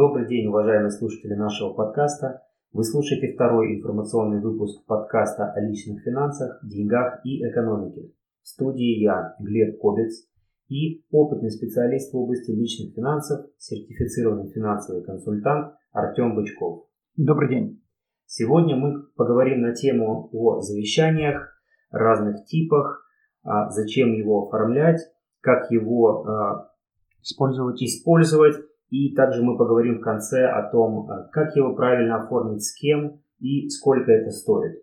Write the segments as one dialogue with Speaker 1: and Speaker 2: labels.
Speaker 1: Добрый день, уважаемые слушатели нашего подкаста. Вы слушаете второй информационный выпуск подкаста о личных финансах, деньгах и экономике. В студии я, Глеб Кобец, и опытный специалист в области личных финансов, сертифицированный финансовый консультант Артем Бычков.
Speaker 2: Добрый день.
Speaker 1: Сегодня мы поговорим на тему о завещаниях, разных типах, а зачем его оформлять, как его а,
Speaker 2: использовать.
Speaker 1: использовать и также мы поговорим в конце о том, э, как его правильно оформить с кем и сколько это стоит.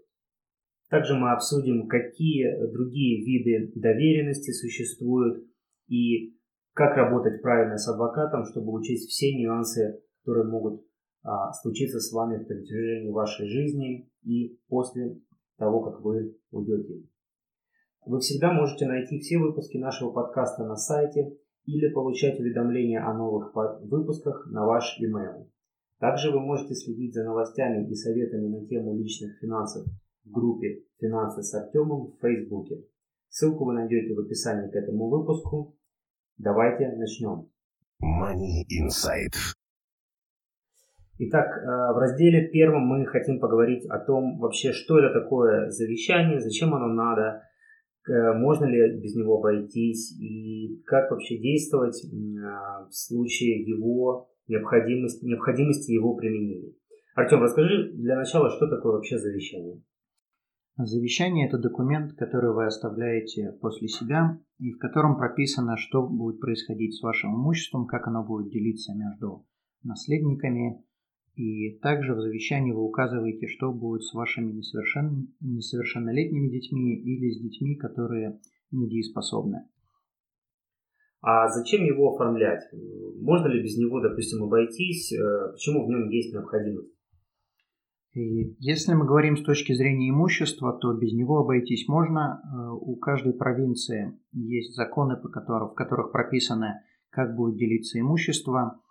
Speaker 1: Также мы обсудим, какие другие виды доверенности существуют и как работать правильно с адвокатом, чтобы учесть все нюансы, которые могут а, случиться с вами в протяжении вашей жизни и после того, как вы уйдете. Вы всегда можете найти все выпуски нашего подкаста на сайте или получать уведомления о новых выпусках на ваш email. Также вы можете следить за новостями и советами на тему личных финансов в группе «Финансы с Артемом» в Фейсбуке. Ссылку вы найдете в описании к этому выпуску. Давайте начнем.
Speaker 3: Money Insight.
Speaker 1: Итак, э, в разделе первом мы хотим поговорить о том вообще, что это такое завещание, зачем оно надо, можно ли без него обойтись и как вообще действовать в случае его необходимости, необходимости его применения. Артем, расскажи для начала, что такое вообще завещание?
Speaker 2: Завещание – это документ, который вы оставляете после себя и в котором прописано, что будет происходить с вашим имуществом, как оно будет делиться между наследниками, и также в завещании вы указываете, что будет с вашими несовершен... несовершеннолетними детьми или с детьми, которые недееспособны.
Speaker 1: А зачем его оформлять? Можно ли без него, допустим, обойтись? Э, почему в нем есть необходимость?
Speaker 2: И если мы говорим с точки зрения имущества, то без него обойтись можно. Э, у каждой провинции есть законы, по которым, в которых прописано, как будет делиться имущество.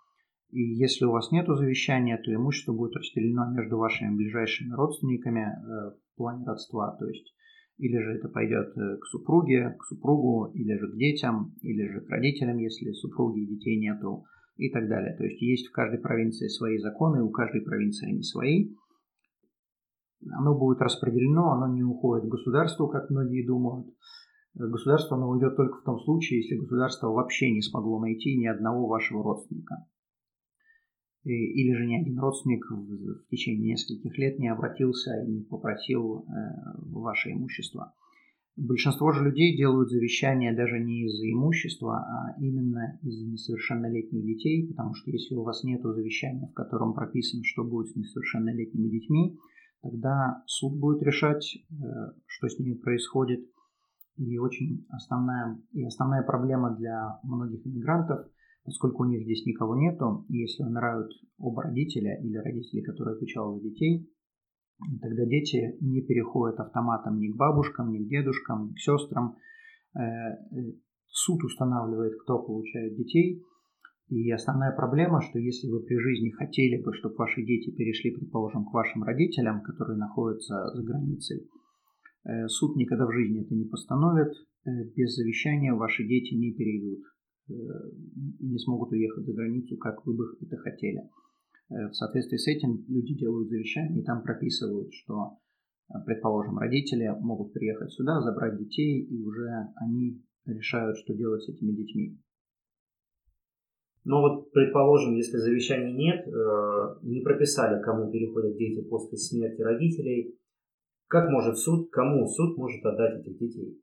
Speaker 2: И если у вас нет завещания, то имущество будет разделено между вашими ближайшими родственниками э, в плане родства. То есть или же это пойдет э, к супруге, к супругу, или же к детям, или же к родителям, если супруги и детей нету, и так далее. То есть есть в каждой провинции свои законы, у каждой провинции они свои. Оно будет распределено, оно не уходит в государство, как многие думают. Государство оно уйдет только в том случае, если государство вообще не смогло найти ни одного вашего родственника или же ни один родственник в течение нескольких лет не обратился и не попросил э, ваше имущество. Большинство же людей делают завещание даже не из-за имущества, а именно из-за несовершеннолетних детей, потому что если у вас нет завещания, в котором прописано, что будет с несовершеннолетними детьми, тогда суд будет решать, э, что с ними происходит. И очень основная, и основная проблема для многих иммигрантов – Поскольку у них здесь никого нету, если умирают оба родителя или родители, которые отвечают за детей, тогда дети не переходят автоматом ни к бабушкам, ни к дедушкам, ни к сестрам. Э, э, суд устанавливает, кто получает детей. И основная проблема, что если вы при жизни хотели бы, чтобы ваши дети перешли, предположим, к вашим родителям, которые находятся за границей, э, суд никогда в жизни это не постановит. Без завещания ваши дети не перейдут и не смогут уехать за границу, как вы бы это хотели. Э, в соответствии с этим люди делают завещание и там прописывают, что, э, предположим, родители могут приехать сюда, забрать детей, и уже они решают, что делать с этими детьми.
Speaker 1: Но вот, предположим, если завещания нет, э, не прописали, кому переходят дети после смерти родителей, как может суд, кому суд может отдать этих детей?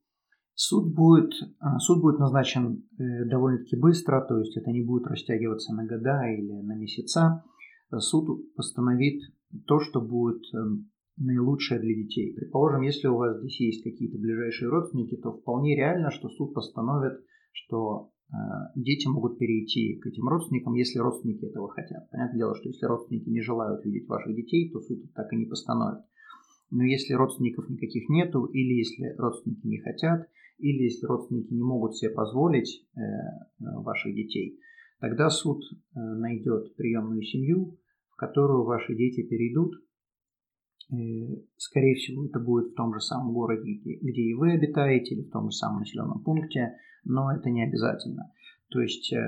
Speaker 2: Суд будет, а, суд будет назначен э, довольно-таки быстро, то есть это не будет растягиваться на года или на месяца. Суд постановит то, что будет эм, наилучшее для детей. Предположим, если у вас здесь есть какие-то ближайшие родственники, то вполне реально, что суд постановит, что дети могут перейти к этим родственникам, если родственники этого хотят. Понятное дело, что если родственники не желают видеть ваших детей, то суд так и не постановит. Но если родственников никаких нету, или если родственники не хотят, или если родственники не могут себе позволить э, ваших детей, тогда суд э, найдет приемную семью, в которую ваши дети перейдут. Э, скорее всего, это будет в том же самом городе, где и вы обитаете, или в том же самом населенном пункте, но это не обязательно. То есть, э,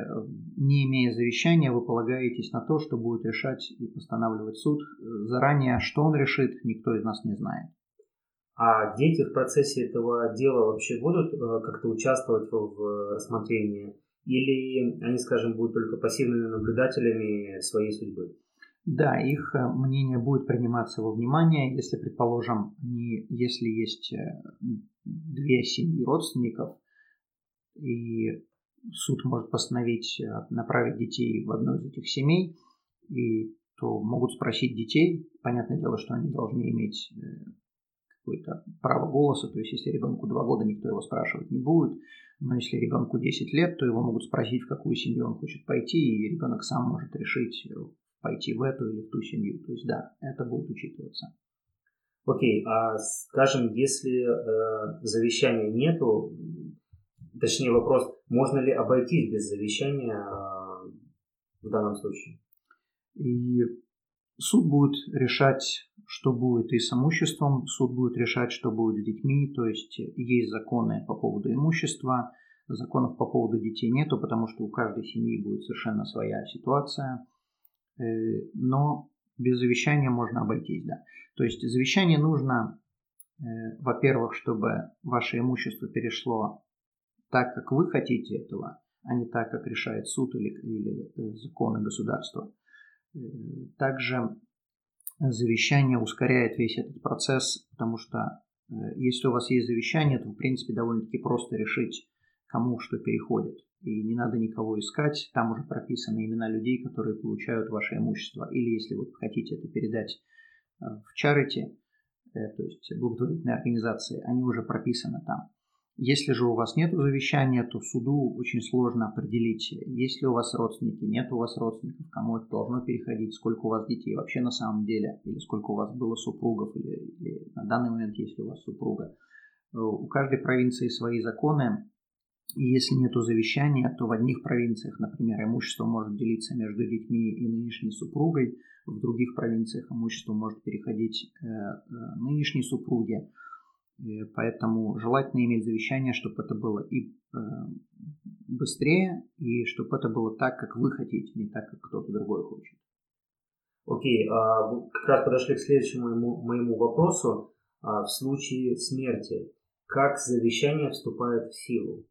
Speaker 2: не имея завещания, вы полагаетесь на то, что будет решать и постанавливать суд. Заранее, что он решит, никто из нас не знает.
Speaker 1: А дети в процессе этого дела вообще будут э, как-то участвовать в рассмотрении? Или они, скажем, будут только пассивными наблюдателями своей судьбы?
Speaker 2: Да, их э, мнение будет приниматься во внимание, если, предположим, не, если есть две семьи родственников, и суд может постановить э, направить детей в одну из этих семей, и то могут спросить детей. Понятное дело, что они должны иметь э, какое-то право голоса, то есть если ребенку 2 года, никто его спрашивать не будет, но если ребенку 10 лет, то его могут спросить, в какую семью он хочет пойти, и ребенок сам может решить, э, пойти в эту или в ту семью. То есть да, это будет учитываться.
Speaker 1: Окей, а скажем, если э, завещания нету, Точнее вопрос, можно ли обойтись без завещания а, в данном случае?
Speaker 2: И суд будет решать, что будет и с имуществом, суд будет решать, что будет с детьми, то есть есть законы по поводу имущества, законов по поводу детей нету, потому что у каждой семьи будет совершенно своя ситуация, э, но без завещания можно обойтись, да. То есть завещание нужно, э, во-первых, чтобы ваше имущество перешло так, как вы хотите этого, а не так, как решает суд или, или э, законы государства. Э, также завещание ускоряет весь этот процесс, потому что э, если у вас есть завещание, то в принципе довольно-таки просто решить, кому что переходит. И не надо никого искать, там уже прописаны имена людей, которые получают ваше имущество. Или если вы хотите это передать в чарити, то есть благотворительные организации, они уже прописаны там. Если же у вас нет завещания, то суду очень сложно определить, есть ли у вас родственники, нет у вас родственников, кому это должно переходить, сколько у вас детей вообще на самом деле, или сколько у вас было супругов, или, или на данный момент есть ли у вас супруга. Э, у каждой провинции свои законы, и если нет завещания, то в одних провинциях, например, имущество может делиться между детьми и нынешней супругой, в других провинциях имущество может переходить э, э, нынешней супруге. Поэтому желательно иметь завещание, чтобы это было и э, быстрее, и чтобы это было так, как вы хотите, не так, как кто-то другой хочет.
Speaker 1: Окей, а как раз подошли к следующему моему, моему вопросу. А в случае смерти, как завещание вступает в силу?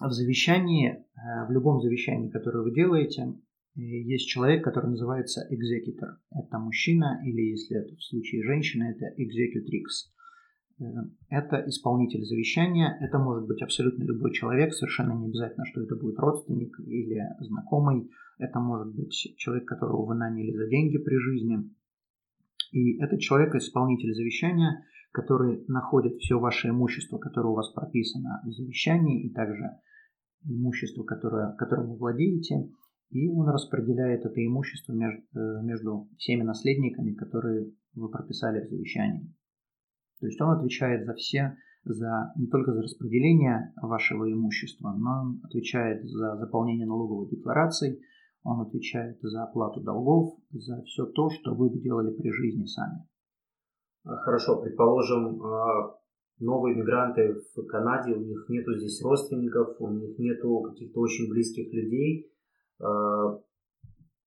Speaker 2: В завещании, э, в любом завещании, которое вы делаете, э, есть человек, который называется экзекутор. Это мужчина, или если это в случае женщины, это экзекутрикс. Э, это исполнитель завещания, это может быть абсолютно любой человек, совершенно не обязательно, что это будет родственник или знакомый, это может быть человек, которого вы наняли за деньги при жизни. И этот человек исполнитель завещания, который находит все ваше имущество, которое у вас прописано в завещании, и также имущество, которое, которым вы владеете, и он распределяет это имущество между, э, между всеми наследниками, которые вы прописали в завещании. То есть он отвечает за все, за, не только за распределение вашего имущества, но он отвечает за заполнение налоговой декларации, он отвечает за оплату долгов, за все то, что вы бы делали при жизни сами.
Speaker 1: А, хорошо, предположим, а, новые мигранты в Канаде, у них нету здесь родственников, у них нету каких-то очень близких людей.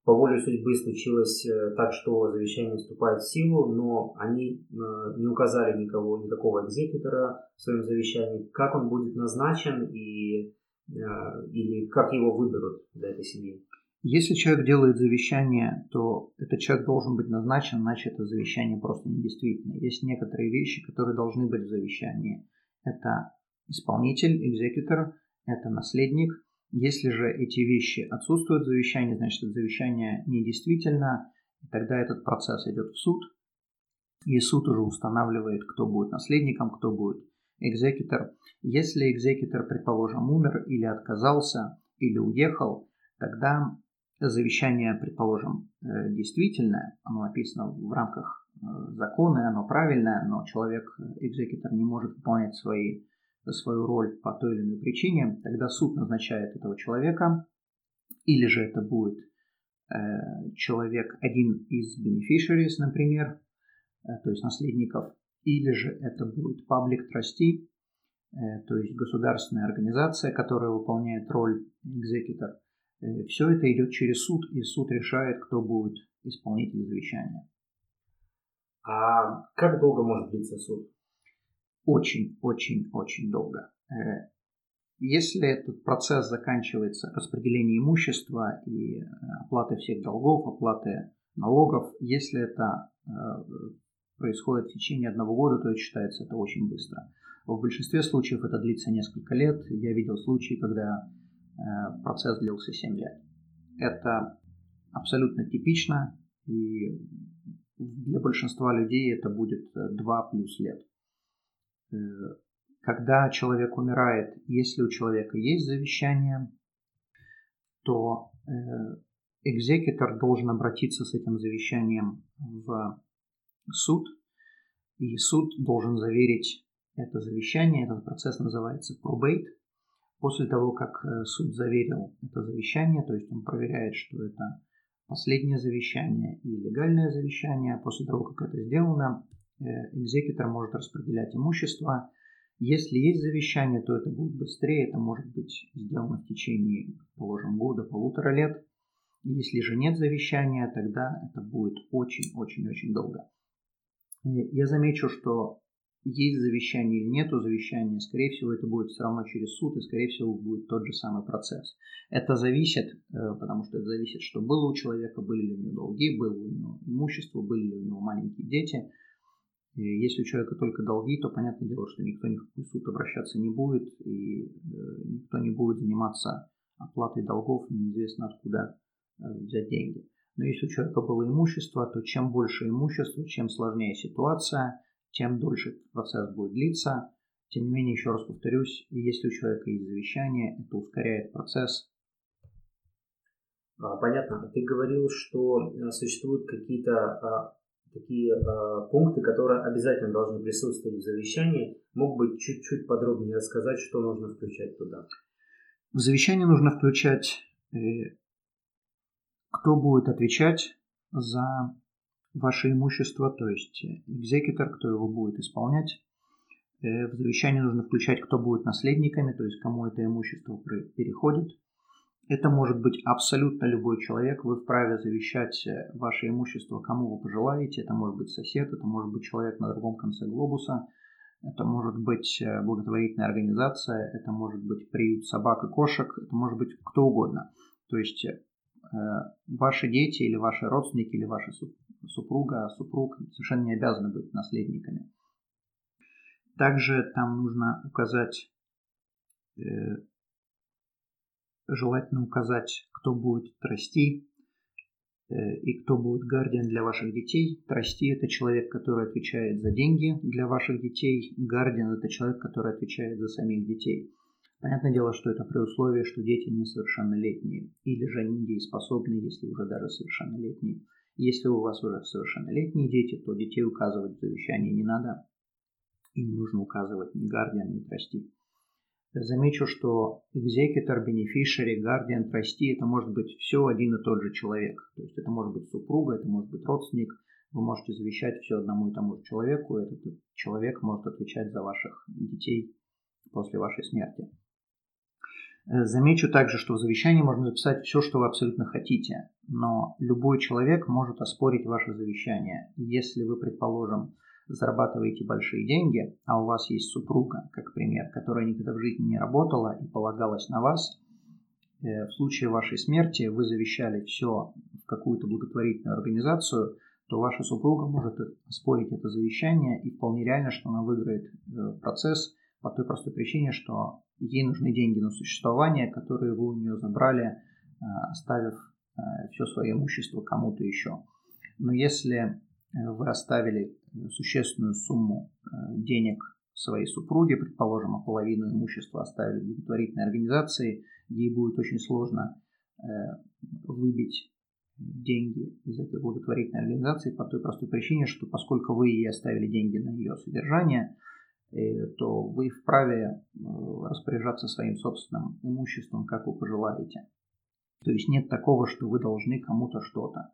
Speaker 1: По воле судьбы случилось э, так, что завещание вступает в силу, но они э, не указали никого, никакого экзекутора в своем завещании, как он будет назначен и, э, или как его выберут для этой семьи.
Speaker 2: Если человек делает завещание, то этот человек должен быть назначен, иначе это завещание просто недействительно. Есть некоторые вещи, которые должны быть в завещании. Это исполнитель, экзекутор, это наследник – если же эти вещи отсутствуют в завещании, значит, это завещание недействительно, и тогда этот процесс идет в суд, и суд уже устанавливает, кто будет наследником, кто будет экзекутор. Если экзекутор, предположим, умер или отказался, или уехал, тогда завещание, предположим, э, действительное, оно написано в рамках э, закона, оно правильное, но человек, экзекутор, не может выполнять свои, свою роль по той или иной причине, тогда суд назначает этого человека, или же это будет э, человек, один из beneficiaries, например, то есть наследников, или же это будет public trustee, то есть государственная организация, которая выполняет роль экзекутор – Э, Все это идет через суд, и суд решает, кто будет исполнитель завещания.
Speaker 1: А как долго может длиться суд?
Speaker 2: Очень-очень-очень долго. Э, если этот процесс заканчивается распределением имущества и э, оплатой всех долгов, оплатой налогов, если это происходит в течение одного года, то это считается это очень быстро. В большинстве случаев это длится несколько лет. Я видел случаи, когда Э, процесс длился 7 лет. Это абсолютно типично, и для большинства людей это будет 2 плюс лет. Э, когда человек умирает, если у человека есть завещание, то э, экзекутор должен обратиться с этим завещанием в суд, и суд должен заверить это завещание. Этот процесс называется probate – После того, как э, суд заверил это завещание, то есть он проверяет, что это последнее завещание и легальное завещание, после того, как это сделано, экзекутор может распределять имущество. Если есть завещание, то это будет быстрее, это может быть сделано в течение, положим, года, полутора лет. Если же нет завещания, тогда это будет очень-очень-очень долго. Э, я замечу, что есть завещание или нету завещания, скорее всего, это будет все равно через суд, и, скорее всего, будет тот же самый процесс. Это зависит, э, потому что это зависит, что было у человека, были ли у него долги, было ли у него имущество, были ли у него маленькие дети. И если у человека только долги, то понятное дело, что никто ни в какой суд обращаться не будет, и э, никто не будет заниматься оплатой долгов, неизвестно откуда э, взять деньги. Но если у человека было имущество, то чем больше имущества, чем сложнее ситуация – тем дольше процесс будет длиться. Тем не менее, еще раз повторюсь, если у человека есть завещание, это ускоряет процесс.
Speaker 1: А, понятно. Ты говорил, что э, существуют какие-то а, такие а, пункты, которые обязательно должны присутствовать в завещании. Мог бы чуть-чуть подробнее рассказать, что нужно включать туда?
Speaker 2: В завещание нужно включать, э, кто будет отвечать за ваше имущество, то есть экзекутор, кто его будет исполнять. Э, в завещание нужно включать, кто будет наследниками, то есть кому это имущество переходит. Это может быть абсолютно любой человек. Вы вправе завещать э, ваше имущество, кому вы пожелаете. Это может быть сосед, это может быть человек на другом конце глобуса, это может быть э, благотворительная организация, это может быть приют собак и кошек, это может быть кто угодно. То есть ваши дети или ваши родственники или ваши супруга, супруг совершенно не обязаны быть наследниками. Также там нужно указать, э, желательно указать, кто будет трасти э, и кто будет гардиан для ваших детей. Трасти – это человек, который отвечает за деньги для ваших детей. Гардиан – это человек, который отвечает за самих детей. Понятное дело, что это при условии, что дети несовершеннолетние или же они недееспособны, если уже даже совершеннолетние. Если у вас уже совершеннолетние дети, то детей указывать в завещании не надо. И не нужно указывать ни гардиан, ни трасти. Замечу, что executor, beneficiary, guardian, trustee – это может быть все один и тот же человек. То есть это может быть супруга, это может быть родственник. Вы можете завещать все одному и тому же человеку. Этот человек может отвечать за ваших детей после вашей смерти. Э, замечу также, что в завещании можно записать все, что вы абсолютно хотите, но любой человек может оспорить ваше завещание. Если вы, предположим, зарабатываете большие деньги, а у вас есть супруга, как пример, которая никогда в жизни не работала и полагалась на вас, э, в случае вашей смерти вы завещали все в какую-то благотворительную организацию, то ваша супруга может оспорить это завещание, и вполне реально, что она выиграет э, процесс по той простой причине, что ей нужны деньги на существование, которые вы у нее забрали, э, оставив все свое имущество кому-то еще. Но если вы оставили существенную сумму денег своей супруге, предположим, а половину имущества оставили благотворительной организации, ей будет очень сложно э, выбить деньги из этой благотворительной организации по той простой причине, что поскольку вы ей оставили деньги на ее содержание, э, то вы вправе э, распоряжаться своим собственным имуществом, как вы пожелаете. То есть нет такого, что вы должны кому-то что-то.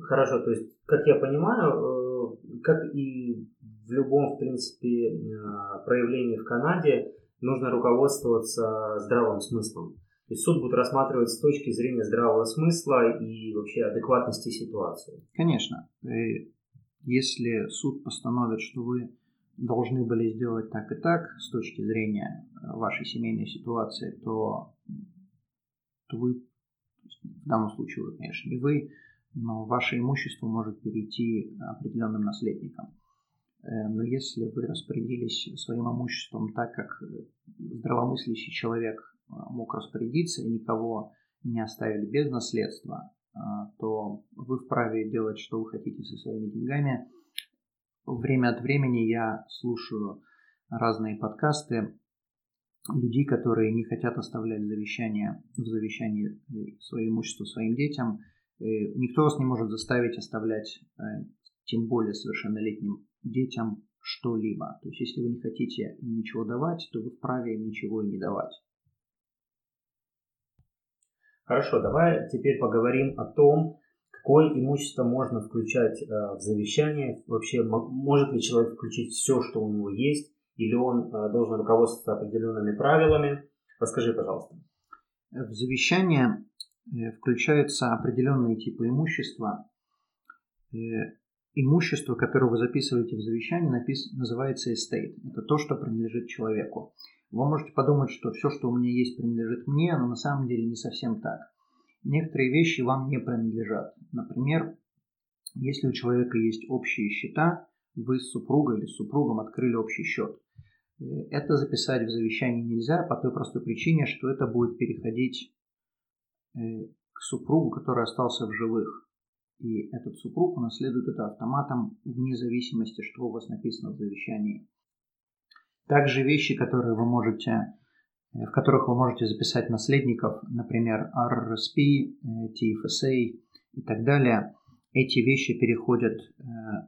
Speaker 1: Хорошо, то есть, как я понимаю, э, как и в любом, в принципе, проявлении в Канаде, нужно руководствоваться здравым смыслом. То есть суд будет рассматривать с точки зрения здравого смысла и вообще адекватности ситуации.
Speaker 2: Конечно. Если суд постановит, что вы должны были сделать так и так с точки зрения э, вашей семейной ситуации, то, то вы, в данном случае вы, конечно, не вы, но ваше имущество может перейти определенным наследникам. Э, но если вы распорядились своим имуществом так, как здравомыслящий человек мог распорядиться и никого не оставили без наследства, то вы вправе делать, что вы хотите со своими деньгами. Время от времени я слушаю разные подкасты людей, которые не хотят оставлять завещание, в завещании э, свое имущество своим детям. Никто вас не может заставить оставлять, э, тем более совершеннолетним детям, что-либо. То есть, если вы не хотите ничего давать, то вы вправе им ничего и не давать.
Speaker 1: Хорошо, давай теперь поговорим о том, какое имущество можно включать э, в завещание. Вообще, может ли человек включить все, что у него есть, или он э, должен руководствоваться определенными правилами? Расскажи, пожалуйста.
Speaker 2: В завещание включаются определенные типы имущества. Имущество, которое вы записываете в завещании, напис... называется estate. Это то, что принадлежит человеку. Вы можете подумать, что все, что у меня есть, принадлежит мне, но на самом деле не совсем так. Некоторые вещи вам не принадлежат. Например, если у человека есть общие счета, вы с супругой или с супругом открыли общий счет. Э, это записать в завещании нельзя по той простой причине, что это будет переходить э, к супругу, который остался в живых. И этот супруг унаследует это автоматом вне зависимости, что у вас написано в завещании. Также вещи, которые вы можете, э, в которых вы можете записать наследников, например, RRSP, э, TFSA и так далее, эти вещи переходят э,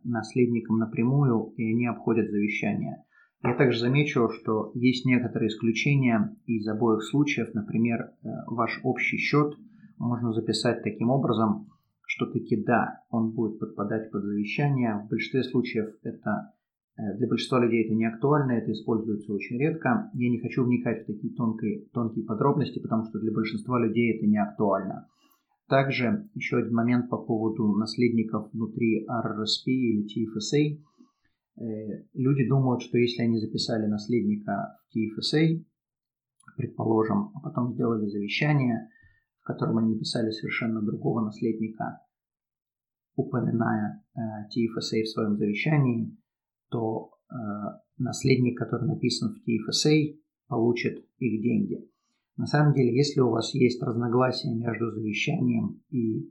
Speaker 2: наследникам напрямую, и они обходят завещание. Я также замечу, что есть некоторые исключения из обоих случаев. Например, ваш общий счет можно записать таким образом, что таки да, он будет подпадать под завещание. В большинстве случаев это Э, для большинства людей это не актуально, это используется очень редко. Я не хочу вникать в такие тонкие, тонкие подробности, потому что для большинства людей это не актуально. Также еще один момент по поводу наследников внутри RRSP или TFSA. Э, люди думают, что если они записали наследника в TFSA, предположим, а потом сделали завещание, в котором они написали совершенно другого наследника, упоминая э, TFSA в своем завещании, то э, наследник, который написан в TFSA, получит их деньги. На самом деле, если у вас есть разногласия между завещанием и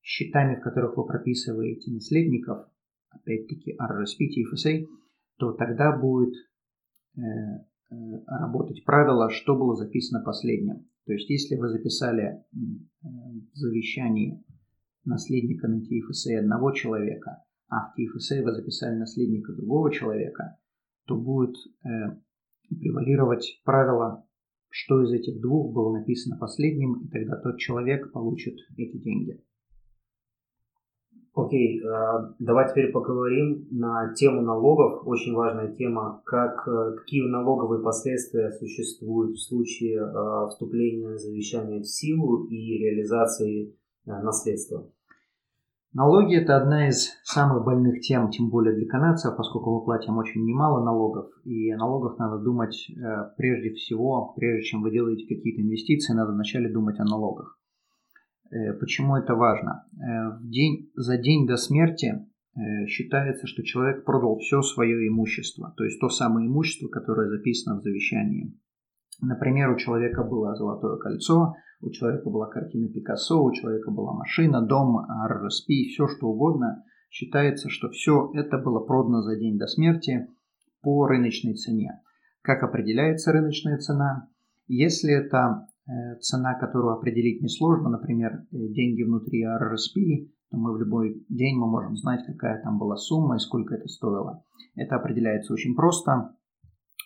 Speaker 2: счетами, в которых вы прописываете наследников, опять-таки RRSP, TFSA, то тогда будет э, э, работать правило, что было записано последним. То есть, если вы записали э, в наследника на TFSA одного человека, а в TFSA вы записали наследника другого человека, то будет э, превалировать правило, что из этих двух было написано последним, и тогда тот человек получит эти деньги.
Speaker 1: Окей, э, давай теперь поговорим на тему налогов. Очень важная тема, как, э, какие налоговые последствия существуют в случае э, вступления завещания в силу и реализации наследства.
Speaker 2: Налоги – это одна из самых больных тем, тем более для канадцев, поскольку мы платим очень немало налогов. И о налогах надо думать прежде всего, прежде чем вы делаете какие-то инвестиции, надо вначале думать о налогах. Э, почему это важно? Э, в день, за день до смерти считается, что человек продал все свое имущество, то есть то самое имущество, которое записано в завещании. Например, у человека было золотое кольцо, у человека была картина Пикассо, у человека была машина, дом, RSP, все что угодно. Считается, что все это было продано за день до смерти по рыночной цене. Как определяется рыночная цена? Если это э, цена, которую определить несложно, например, э, деньги внутри RRSP, то мы в любой день мы можем знать, какая там была сумма и сколько это стоило. Это определяется очень просто.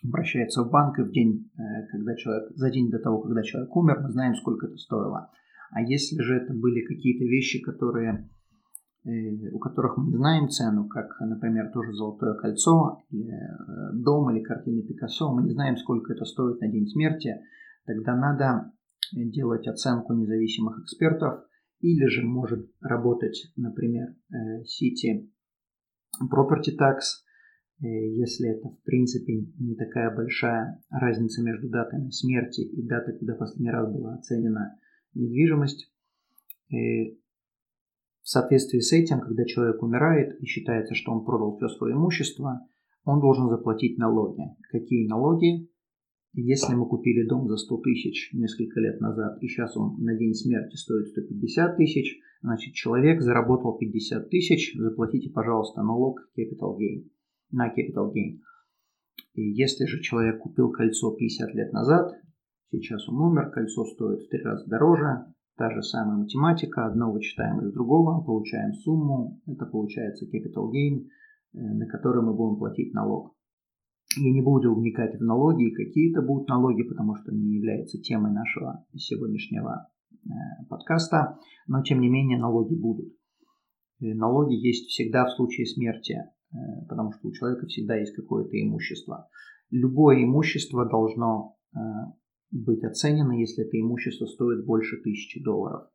Speaker 2: Обращается в банк, и в день, э, когда человек, за день до того, когда человек умер, мы знаем, сколько это стоило. А если же это были какие-то вещи, которые, э, у которых мы не знаем цену, как, например, тоже золотое кольцо, э, дом, или картина Пикассо, мы не знаем, сколько это стоит на день смерти, тогда надо делать оценку независимых экспертов, или же может работать, например, City Property Tax – Э, если это в принципе не такая большая разница между датами смерти и датой, когда последний раз была оценена недвижимость. Э, в соответствии с этим, когда человек умирает и считается, что он продал все свое имущество, он должен заплатить налоги. Какие налоги? Если мы купили дом за 100 тысяч несколько лет назад, и сейчас он на день смерти стоит 150 тысяч, значит человек заработал 50 тысяч, заплатите, пожалуйста, налог capital gain на capital gain. И если же человек купил кольцо 50 лет назад, сейчас он умер, кольцо стоит в три раза дороже, та же самая математика, одно вычитаем из другого, получаем сумму, это получается capital gain, э, на который мы будем платить налог. Я не буду вникать в налоги, какие это будут налоги, потому что не является темой нашего сегодняшнего э, подкаста, но тем не менее налоги будут. И налоги есть всегда в случае смерти Э, потому что у человека всегда есть какое-то имущество. Любое имущество должно э, быть оценено, если это имущество стоит больше тысячи долларов.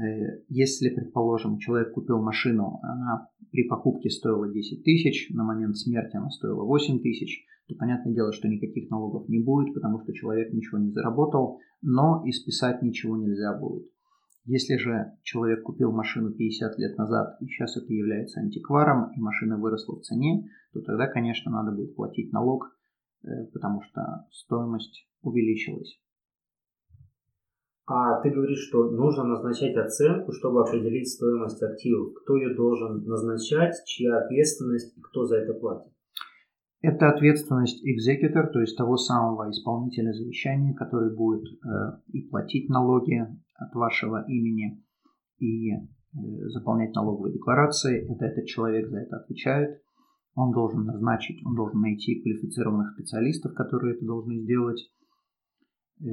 Speaker 2: Э, если, предположим, человек купил машину, она при покупке стоила 10 тысяч, на момент смерти она стоила 8 тысяч, то понятное дело, что никаких налогов не будет, потому что человек ничего не заработал, но и списать ничего нельзя будет. Если же человек купил машину 50 лет назад и сейчас это является антикваром и машина выросла в цене, то тогда, конечно, надо будет платить налог, э, потому что стоимость увеличилась.
Speaker 1: А ты говоришь, что нужно назначать оценку, чтобы определить стоимость активов. Кто ее должен назначать, чья ответственность и кто за это платит?
Speaker 2: Это ответственность экзекутор, то есть того самого исполнителя завещания, который будет э, и платить налоги от вашего имени, и э, заполнять налоговые декларации. Это этот человек за это отвечает. Он должен назначить, он должен найти квалифицированных специалистов, которые это должны сделать. Э,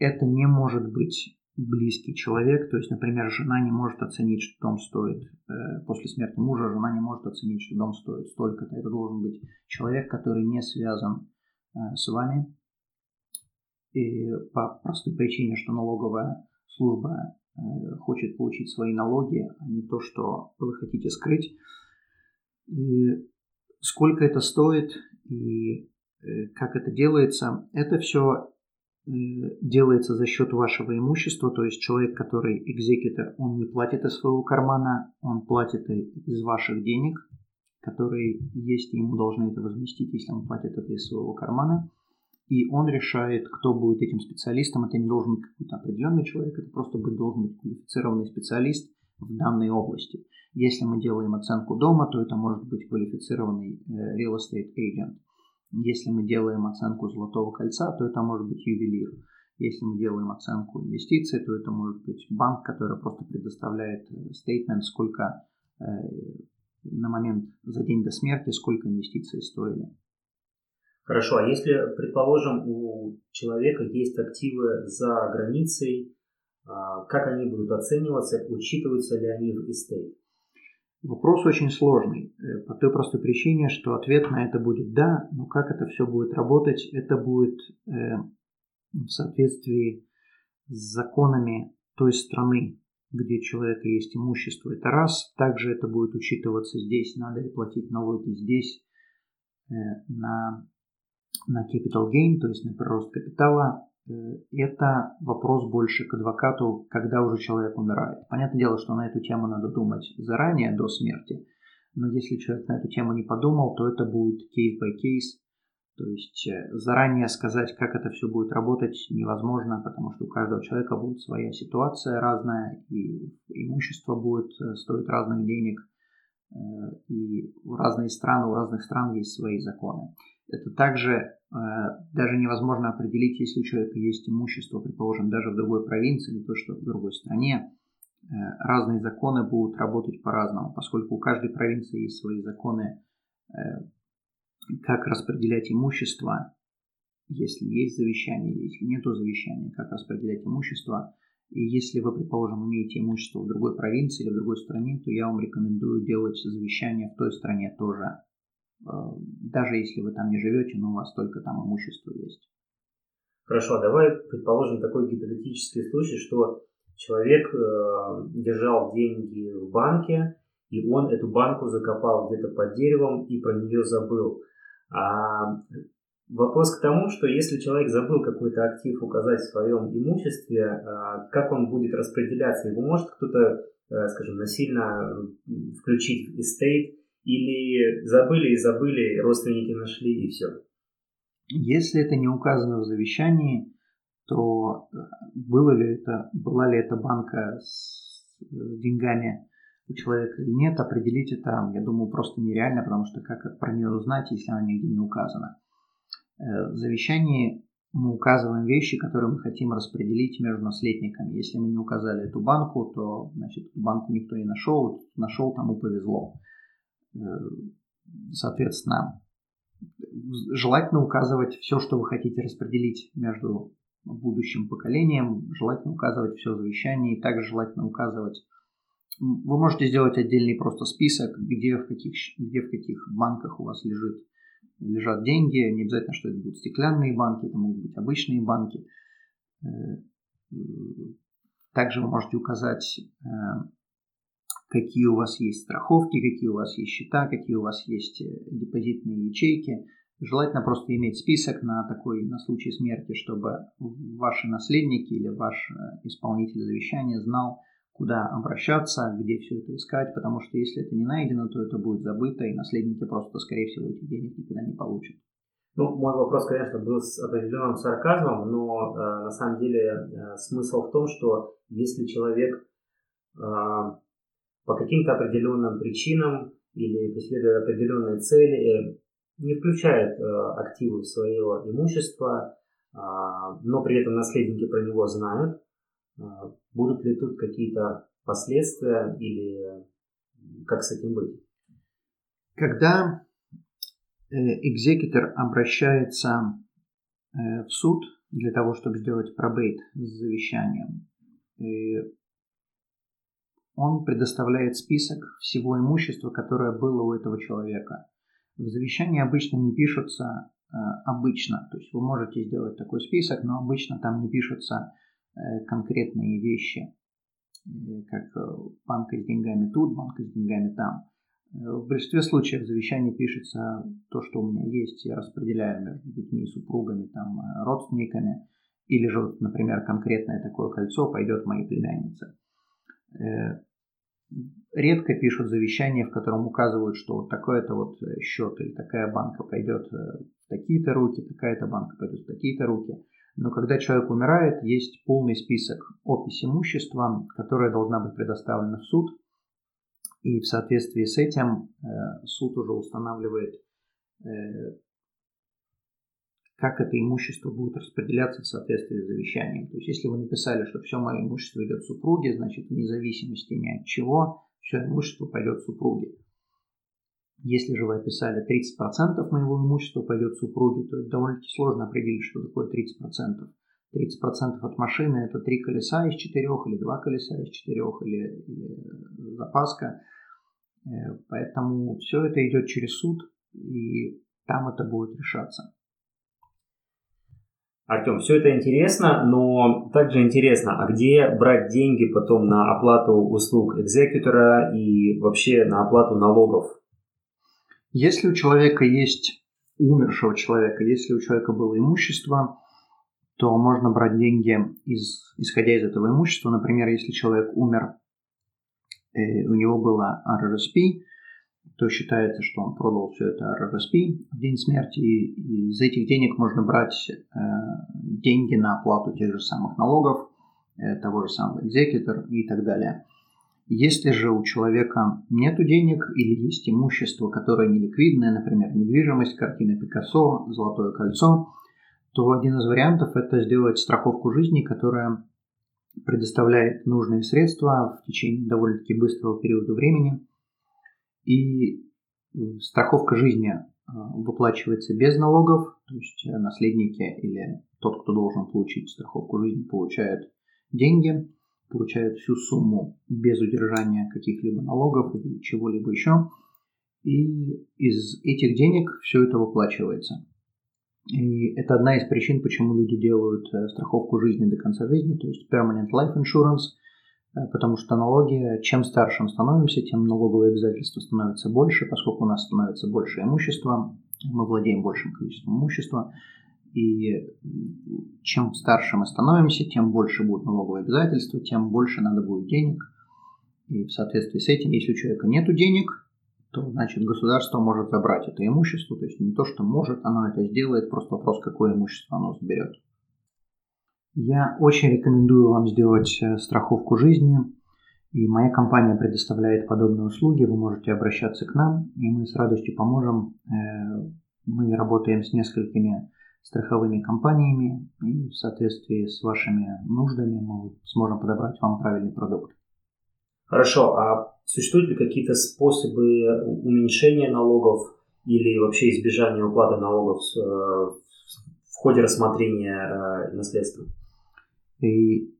Speaker 2: это не может быть близкий человек, то есть, например, жена не может оценить, что дом стоит э, после смерти мужа, жена не может оценить, что дом стоит столько-то. Это должен быть человек, который не связан э, с вами. И по простой причине, что налоговая служба э, хочет получить свои налоги, а не то, что вы хотите скрыть. И сколько это стоит и как это делается, это все делается за счет вашего имущества, то есть человек, который экзекутор, он не платит из своего кармана, он платит из ваших денег, которые есть, и ему должны это возместить, если он платит это из своего кармана. И он решает, кто будет этим специалистом. Это не должен быть какой-то определенный человек, это просто быть, должен быть квалифицированный специалист в данной области. Если мы делаем оценку дома, то это может быть квалифицированный э, real estate agent – если мы делаем оценку золотого кольца, то это может быть ювелир. Если мы делаем оценку инвестиций, то это может быть банк, который просто предоставляет стейтмент, сколько э, на момент за день до смерти, сколько инвестиций стоили.
Speaker 1: Хорошо, а если, предположим, у человека есть активы за границей, а, как они будут оцениваться, учитываются ли они в estate?
Speaker 2: Вопрос очень сложный, э, по той простой причине, что ответ на это будет «да», но как это все будет работать, это будет э, в соответствии с законами той страны, где у человека есть имущество, это раз. Также это будет учитываться здесь, надо ли платить налоги здесь э, на, на capital gain, то есть на прирост капитала, это вопрос больше к адвокату, когда уже человек умирает. Понятное дело, что на эту тему надо думать заранее, до смерти, но если человек на эту тему не подумал, то это будет case, то есть э, заранее сказать, как это все будет работать, невозможно, потому что у каждого человека будет своя ситуация разная, и имущество будет э, стоить разных денег. и разные страны, у разных стран есть свои законы. Это также даже невозможно определить, если у человека есть имущество, предположим, даже в другой провинции, не то что в другой стране, разные законы будут работать по-разному, поскольку у каждой провинции есть свои законы, как распределять имущество, если есть завещание или если нет завещания, как распределять имущество. И если вы, предположим, имеете имущество в другой провинции или в другой стране, то я вам рекомендую делать завещание в той стране тоже. Э, даже если вы там не живете, но у вас только там имущество есть.
Speaker 1: Хорошо, давай предположим такой гипотетический случай, что человек э, держал деньги в банке, и он эту банку закопал где-то под деревом и про нее забыл. А Вопрос к тому, что если человек забыл какой-то актив указать в своем имуществе, а, как он будет распределяться? Его может кто-то, э, скажем, насильно включить в estate, или забыли и забыли, родственники нашли и все?
Speaker 2: Если это не указано в завещании, то э, было ли это, была ли эта банка с деньгами у человека или нет, определить это, я думаю, просто нереально, потому что как про нее узнать, если она нигде не указана. Э, в завещании мы указываем вещи, которые мы хотим распределить между наследниками. Если мы не указали эту банку, то значит банку никто не нашел, нашел тому повезло. Э, соответственно, желательно указывать все, что вы хотите распределить между будущим поколением, желательно указывать все завещание, и также желательно указывать вы можете сделать отдельный просто список, где в каких, где в каких банках у вас лежит лежат деньги, не обязательно, что это будут стеклянные банки, это могут быть обычные банки. Э, также вы можете указать, э, какие у вас есть страховки, какие у вас есть счета, какие у вас есть э, депозитные ячейки. Желательно просто иметь список на такой, на случай смерти, чтобы ваши наследники или ваш исполнитель завещания знал, куда обращаться, где все это искать, потому что если это не найдено, то это будет забыто, и наследники просто, скорее всего, этих денег никогда не получат.
Speaker 1: Ну, мой вопрос, конечно, был с определенным сарказмом, но э, на самом деле э, смысл в том, что если человек э, по каким-то определенным причинам или преследуя определенные цели, э, не включает э, активы своего имущества, э, но при этом наследники про него знают, а, будут ли тут какие-то последствия или как с этим быть?
Speaker 2: Когда э, экзекутор обращается в суд для того, чтобы сделать пробейт с завещанием, он предоставляет список всего имущества, которое было у этого человека. В завещании обычно не пишутся обычно, то есть вы можете сделать такой список, но обычно там не пишутся Э, конкретные вещи, э, как э, банка с деньгами тут, банка с деньгами там. В большинстве случаев в завещании пишется то, что у меня есть, я распределяю между детьми, супругами, там, родственниками, или же, например, конкретное такое кольцо пойдет моей племяннице. Редко пишут завещание, в котором указывают, что вот такой-то вот счет или такая банка пойдет в такие-то руки, такая-то банка пойдет в такие-то руки. Но когда человек умирает, есть полный список опись имущества, которая должна быть предоставлена в суд. И в соответствии с этим э, суд уже устанавливает, э, как это имущество будет распределяться в соответствии с завещанием. То есть, если вы написали, что все мое имущество идет супруге, значит, вне зависимости ни от чего, все имущество пойдет супруге. Если же вы описали 30% моего имущества пойдет супруге, то это довольно-таки сложно определить, что такое 30%. 30% от машины это три колеса из четырех, или два колеса из четырех, или, или запаска. Э, поэтому все это идет через суд, и там это будет решаться.
Speaker 1: Артем, все это интересно, но также интересно, а где брать деньги потом на оплату услуг экзекутора и вообще на оплату налогов
Speaker 2: если у человека есть умершего человека, если у человека было имущество, то можно брать деньги, из, исходя из этого имущества. Например, если человек умер, э, у него было RRSP, то считается, что он продал все это RRSP в день смерти, и из этих денег можно брать э, деньги на оплату тех же самых налогов, э, того же самого экзекутор и так далее. Если же у человека нет денег или есть имущество, которое неликвидное, например, недвижимость, картина Пикассо, золотое кольцо, то один из вариантов это сделать страховку жизни, которая предоставляет нужные средства в течение довольно-таки быстрого периода времени. И страховка жизни э, выплачивается без налогов, то есть э, наследники или тот, кто должен получить страховку жизни, получает деньги, получает всю сумму без удержания каких-либо налогов или чего-либо еще. И из этих денег все это выплачивается. И это одна из причин, почему люди делают э, страховку жизни до конца жизни, то есть permanent life insurance, э, потому что налоги, чем старше мы становимся, тем налоговые обязательства становятся больше, поскольку у нас становится больше имущества, мы владеем большим количеством имущества, и чем старше мы становимся, тем больше будут налоговые обязательства, тем больше надо будет денег. И в соответствии с этим, если у человека нет денег, то значит государство может забрать это имущество. То есть не то, что может, оно это сделает, просто вопрос, какое имущество оно заберет. Я очень рекомендую вам сделать э, страховку жизни. И моя компания предоставляет подобные услуги. Вы можете обращаться к нам, и мы с радостью поможем. Э, мы работаем с несколькими страховыми компаниями, и в соответствии с вашими нуждами мы сможем подобрать вам правильный продукт.
Speaker 1: Хорошо, а существуют ли какие-то способы уменьшения налогов или вообще избежания уплаты налогов э, в ходе рассмотрения наследства?
Speaker 2: И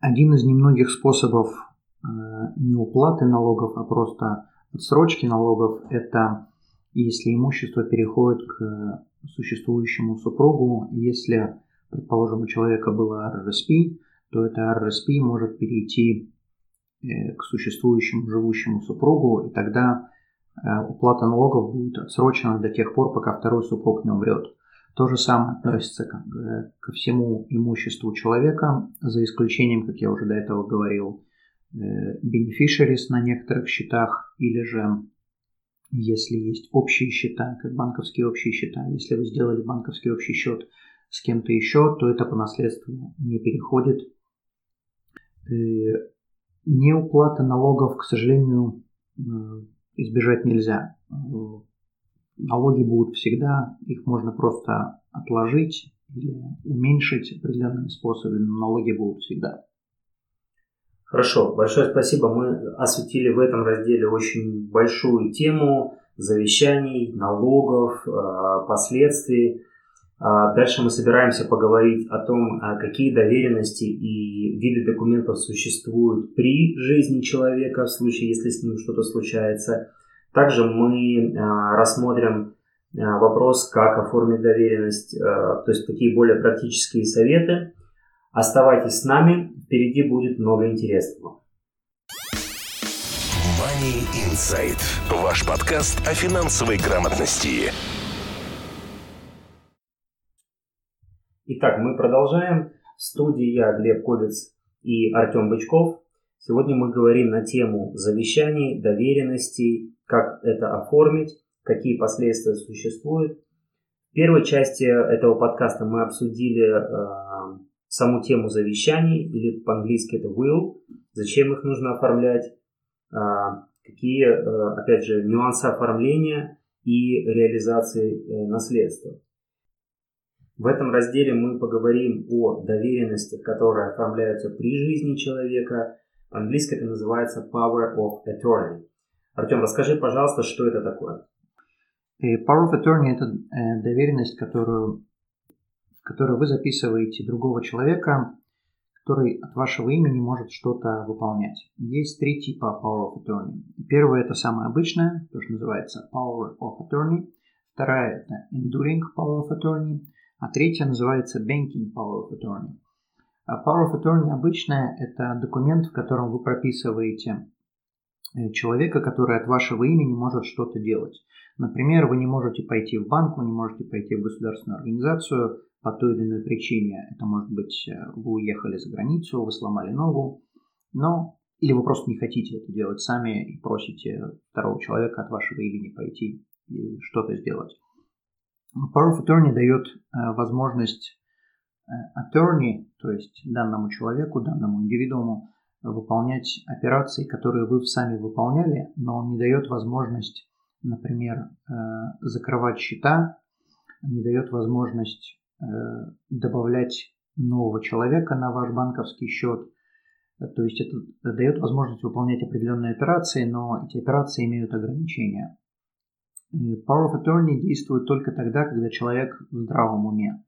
Speaker 2: один из немногих способов э, не уплаты налогов, а просто отсрочки налогов – это если имущество переходит к существующему супругу, если, предположим, у человека было RRSP, то это RRSP может перейти Э, к существующему живущему супругу, и тогда э, уплата налогов будет отсрочена до тех пор, пока второй супруг не умрет. То же самое относится к, ко всему имуществу человека, за исключением, как я уже до этого говорил, beneficiaries на некоторых счетах, или же если есть общие счета, как банковские общие счета, если вы сделали банковский общий счет с кем-то еще, то это по наследству не переходит. Э, Неуплата налогов, к сожалению, э, избежать нельзя. Налоги будут всегда, их можно просто отложить или уменьшить определенными способами, но налоги будут всегда.
Speaker 1: Хорошо, большое спасибо. Мы осветили в этом разделе очень большую тему завещаний, налогов, э, последствий. А дальше мы собираемся поговорить о том, а какие доверенности и виды документов существуют при жизни человека в случае, если с ним что-то случается. Также мы а, рассмотрим вопрос, как оформить доверенность, то есть такие более практические советы. Оставайтесь с нами, впереди будет много интересного.
Speaker 3: Money Insight. Ваш подкаст о финансовой грамотности.
Speaker 1: Итак, мы продолжаем. В студии я, Глеб Ковец и Артем Бычков. Сегодня мы говорим на тему завещаний, доверенностей, как это оформить, какие последствия существуют. В первой части этого подкаста мы обсудили э, саму тему завещаний, или по-английски это will, зачем их нужно оформлять, э, какие, э, опять же, нюансы оформления и реализации э, наследства. В этом разделе мы поговорим о доверенностях, которые оформляются при жизни человека. По-английски это называется Power of Attorney. Артем, расскажи, пожалуйста, что это такое?
Speaker 2: Power of Attorney – это э, доверенность, которую, в которой вы записываете другого человека, который от вашего имени может что-то выполнять. Есть три типа Power of Attorney. Первое – это самое обычное, то, что называется Power of Attorney. Вторая – это Enduring Power of Attorney – а третья называется Banking Power of Attorney. А Power of Attorney обычная – это документ, в котором вы прописываете э, человека, который от вашего имени может что-то делать. Например, вы не можете пойти в банк, вы не можете пойти в государственную организацию по той или иной причине. Это может быть, э, вы уехали за границу, вы сломали ногу, но или вы просто не хотите это делать сами и просите второго человека от вашего имени пойти и что-то сделать. Power of Attorney дает э, возможность attorney, то есть данному человеку, данному индивидууму, выполнять операции, которые вы сами выполняли, но он не дает возможность, например, э, закрывать счета, не дает возможность э, добавлять нового человека на ваш банковский счет. То есть это дает возможность выполнять определенные операции, но эти операции имеют ограничения. Power of Attorney действует только тогда, когда человек в здравом уме.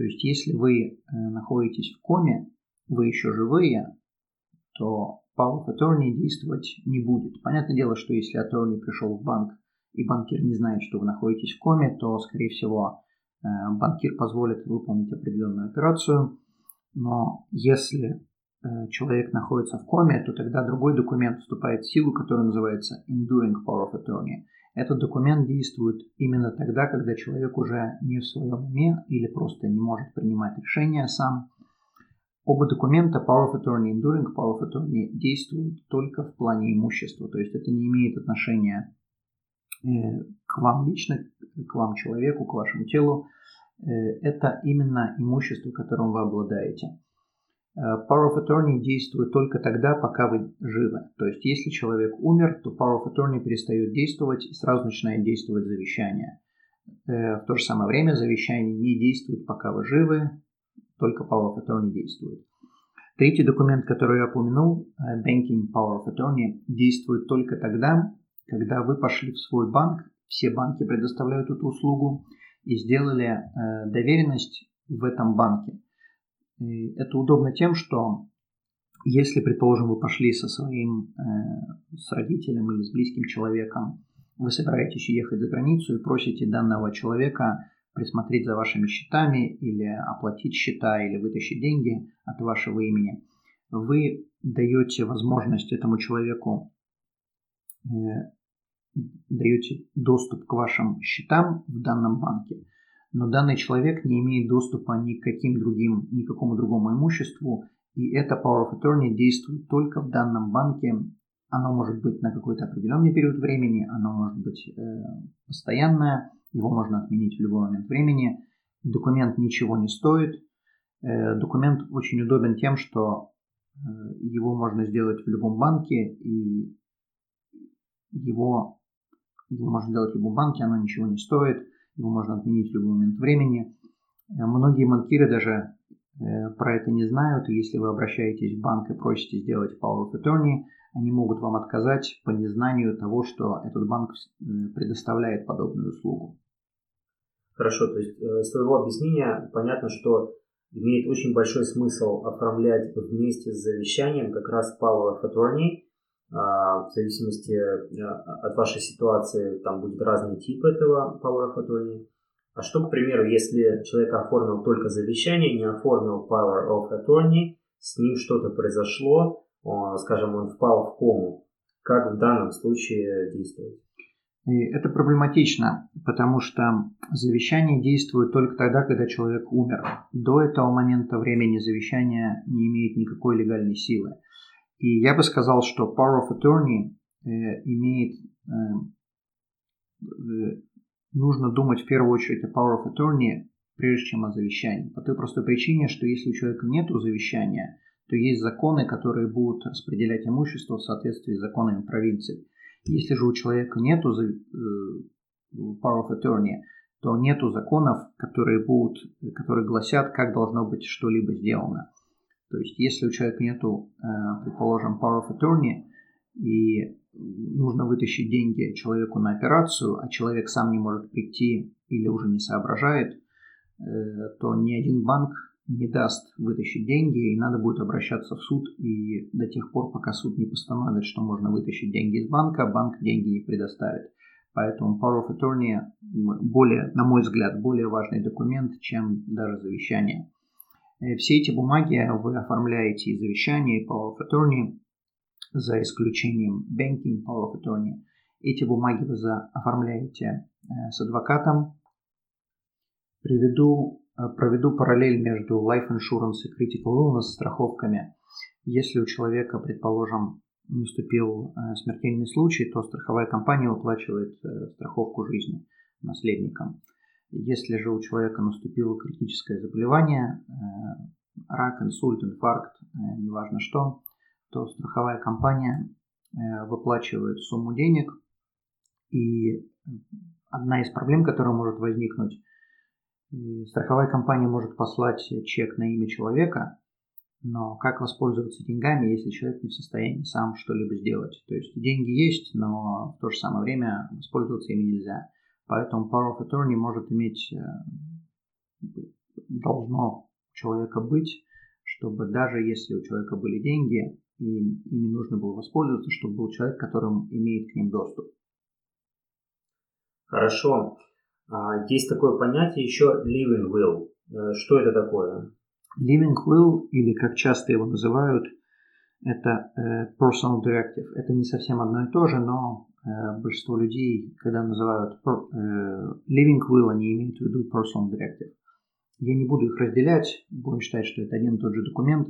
Speaker 2: То есть если вы э, находитесь в коме, вы еще живые, то Power of Attorney действовать не будет. Понятное дело, что если attorney пришел в банк и банкир не знает, что вы находитесь в коме, то, скорее всего, э, банкир позволит выполнить определенную операцию. Но если э, человек находится в коме, то тогда другой документ вступает в силу, который называется Enduring Power of Attorney. Этот документ действует именно тогда, когда человек уже не в своем уме или просто не может принимать решения сам. Оба документа Power of Attorney и Enduring Power of Attorney действуют только в плане имущества, то есть это не имеет отношения э, к вам лично, к вам человеку, к вашему телу. Э, это именно имущество, которым вы обладаете. Э, power of Attorney действует только тогда, пока вы живы. То есть, если человек умер, то Power of Attorney перестает действовать и сразу начинает действовать завещание. Э, в то же самое время завещание не действует, пока вы живы, только Power of Attorney действует. Третий документ, который я упомянул, э, Banking Power of Attorney, действует только тогда, когда вы пошли в свой банк, все банки предоставляют эту услугу, и сделали доверенность в этом банке – это удобно тем, что если, предположим, вы пошли со своим, э, с родителем или с близким человеком, вы собираетесь уехать за границу и просите данного человека присмотреть за вашими счетами или оплатить счета или вытащить деньги от вашего имени, вы даете возможность этому человеку, э, даете доступ к вашим счетам в данном банке – но данный человек не имеет доступа ни к каким другим, никакому другому имуществу, и это Power of Attorney действует только в данном банке. Оно может быть на какой-то определенный период времени, оно может быть э, постоянное, его можно отменить в любой момент времени. Документ ничего не стоит. Э, документ очень удобен тем, что э, его можно сделать в любом банке, и его, его можно сделать в любом банке, оно ничего не стоит его можно отменить в любой момент времени. Э, многие банкиры даже э, про это не знают, если вы обращаетесь в банк и просите сделать Power of Attorney, они могут вам отказать по незнанию того, что этот банк э, предоставляет подобную услугу.
Speaker 1: Хорошо, то есть с твоего объяснения понятно, что имеет очень большой смысл оформлять вместе с завещанием как раз Power of Attorney, в зависимости э, от вашей ситуации, там будет разный тип этого Power of Attorney. А что, к примеру, если человек оформил только завещание, не оформил Power of Attorney, с ним что-то произошло, скажем, он впал в кому, как в данном случае действовать?
Speaker 2: И это проблематично, потому что завещание действует только тогда, когда человек умер. До этого момента времени завещание не имеет никакой легальной силы. И я бы сказал, что Power of Attorney э, имеет... Э, э, нужно думать в первую очередь о Power of Attorney, прежде чем о завещании. По той простой причине, что если у человека нет завещания, то есть законы, которые будут распределять имущество в соответствии с законами провинции. Если же у человека нет Power of Attorney, то нету законов, которые будут, которые гласят, как должно быть что-либо сделано. То есть, если у человека нету, э, предположим, power of attorney, и нужно вытащить деньги человеку на операцию, а человек сам не может прийти или уже не соображает, э, то ни один банк не даст вытащить деньги, и надо будет обращаться в суд, и до тех пор, пока суд не постановит, что можно вытащить деньги из банка, банк деньги не предоставит. Поэтому Power of Attorney более, на мой взгляд, более важный документ, чем даже завещание. Э, все эти бумаги вы оформляете и завещание, и Power of Attorney, за исключением Banking Power of Attorney. Эти бумаги вы оформляете э, с адвокатом. Приведу, э, проведу параллель между Life Insurance и Critical Illness страховками. Если у человека, предположим, наступил смертельный случай, то страховая компания выплачивает страховку жизни наследникам. Если же у человека наступило критическое заболевание, э, рак, инсульт, инфаркт, э, неважно что, то страховая компания э, выплачивает сумму денег, и одна из проблем, которая может возникнуть, страховая компания может послать чек на имя человека, но как воспользоваться деньгами, если человек не в состоянии сам что-либо сделать? То есть деньги есть, но в то же самое время воспользоваться ими нельзя. Поэтому power of attorney может иметь, э, должно у человека быть, чтобы даже если у человека были деньги, и ими нужно было воспользоваться, чтобы был человек, которым имеет к ним доступ.
Speaker 1: Хорошо. А, есть такое понятие еще living will. Э, что это такое?
Speaker 2: Living will, или как часто его называют, это э, personal directive. Это не совсем одно и то же, но э, большинство людей, когда называют living will, они имеют в виду personal directive. Я не буду их разделять, буду считать, что это один и тот же документ.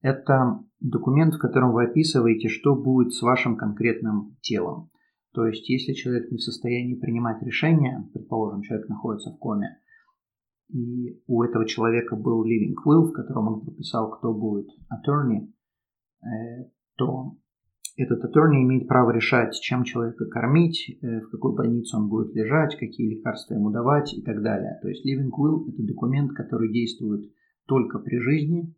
Speaker 2: Это документ, в котором вы описываете, что будет с вашим конкретным телом. То есть, если человек не в состоянии принимать решения, предположим, человек находится в коме, и у этого человека был living will, в котором он прописал, кто будет attorney, э, то этот attorney имеет право решать, чем человека кормить, э, в какой больнице он будет лежать, какие лекарства ему давать и так далее. То есть living will – это документ, который действует только при жизни,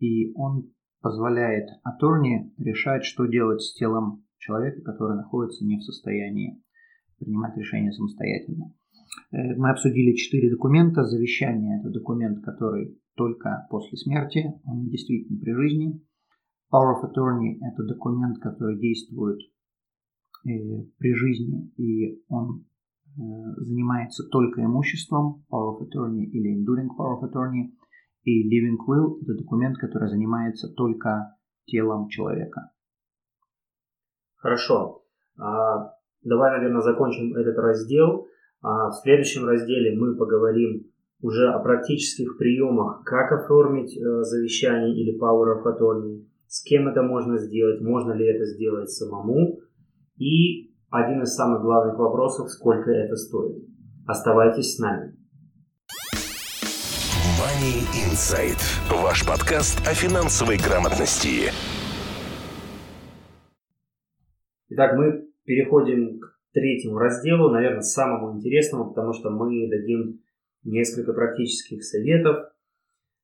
Speaker 2: и он позволяет attorney решать, что делать с телом человека, который находится не в состоянии принимать решения самостоятельно. Э, мы обсудили четыре документа. Завещание – это документ, который только после смерти, он не действительно при жизни. Power of Attorney – это документ, который действует э, при жизни, и он э, занимается только имуществом, Power of Attorney или Enduring Power of Attorney. И Living Will – это документ, который занимается только телом человека.
Speaker 1: Хорошо. А, давай, наверное, закончим этот раздел. А в следующем разделе мы поговорим уже о практических приемах, как оформить э, завещание или power of attorney, с кем это можно сделать, можно ли это сделать самому, и один из самых главных вопросов, сколько это стоит. Оставайтесь с нами.
Speaker 3: Money Insight. Ваш подкаст о финансовой грамотности.
Speaker 1: Итак, мы переходим к третьему разделу, наверное, самому интересному, потому что мы дадим несколько практических советов.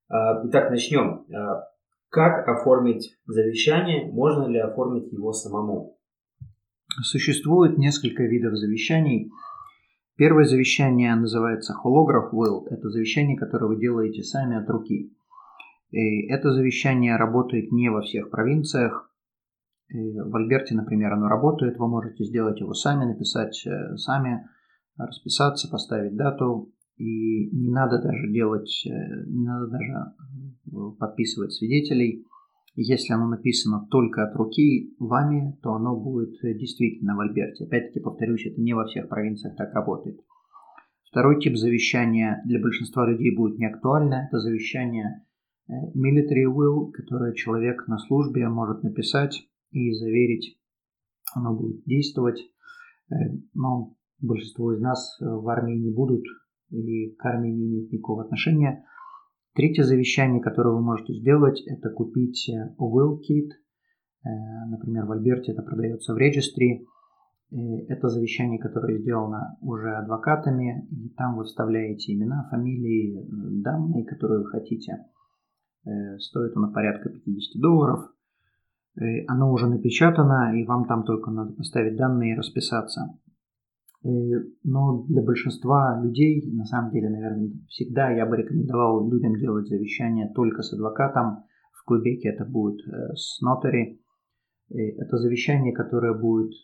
Speaker 1: А, итак, начнем. Как оформить завещание? Можно ли оформить его самому?
Speaker 2: Существует несколько видов завещаний. Первое завещание называется holograph will. Это завещание, которое вы делаете сами от руки. И это завещание работает не во всех провинциях. В Альберте, например, оно работает, вы можете сделать его сами, написать э, сами, расписаться, поставить дату, и не надо даже делать, э, не надо даже э, подписывать свидетелей. Если оно написано только от руки вами, то оно будет действительно в Альберте. Опять-таки, повторюсь, это не во всех провинциях так работает. Второй тип завещания для большинства людей будет не актуально. Это завещание military will, которое человек на службе может написать и заверить, оно будет действовать. Э, но большинство из нас э, в армии не будут и к армии не имеют никакого отношения. Третье завещание, которое вы можете сделать, это купить э, will kit. Например, в Альберте это продается в регистре. Это завещание, которое сделано уже адвокатами, и там вы вставляете имена, фамилии, данные, которые вы хотите. Стоит оно порядка 50 долларов. Э, оно уже напечатано, и вам там только надо поставить данные и расписаться. Э, но для большинства людей, на самом деле, наверное, всегда я бы рекомендовал людям делать завещание только с адвокатом. В Квебеке это будет э, с нотари. Это завещание, которое будет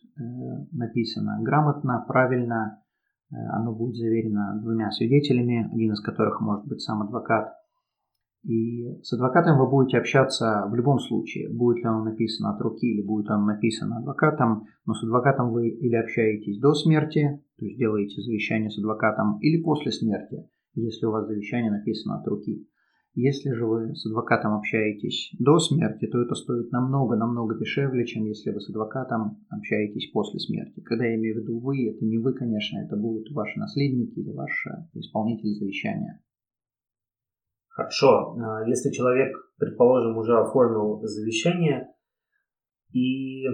Speaker 2: написано грамотно, правильно. Оно будет заверено двумя свидетелями, один из которых может быть сам адвокат. И с адвокатом вы будете общаться в любом случае, будет ли оно написано от руки или будет оно написано адвокатом, но с адвокатом вы или общаетесь до смерти, то есть делаете завещание с адвокатом, или после смерти, если у вас завещание написано от руки. Если же вы с адвокатом общаетесь до смерти, то это стоит намного-намного дешевле, чем если вы с адвокатом общаетесь после смерти. Когда я имею в виду вы, это не вы, конечно, это будут ваши наследники или ваш исполнитель завещания.
Speaker 1: Хорошо. А если человек, предположим, уже оформил завещание, и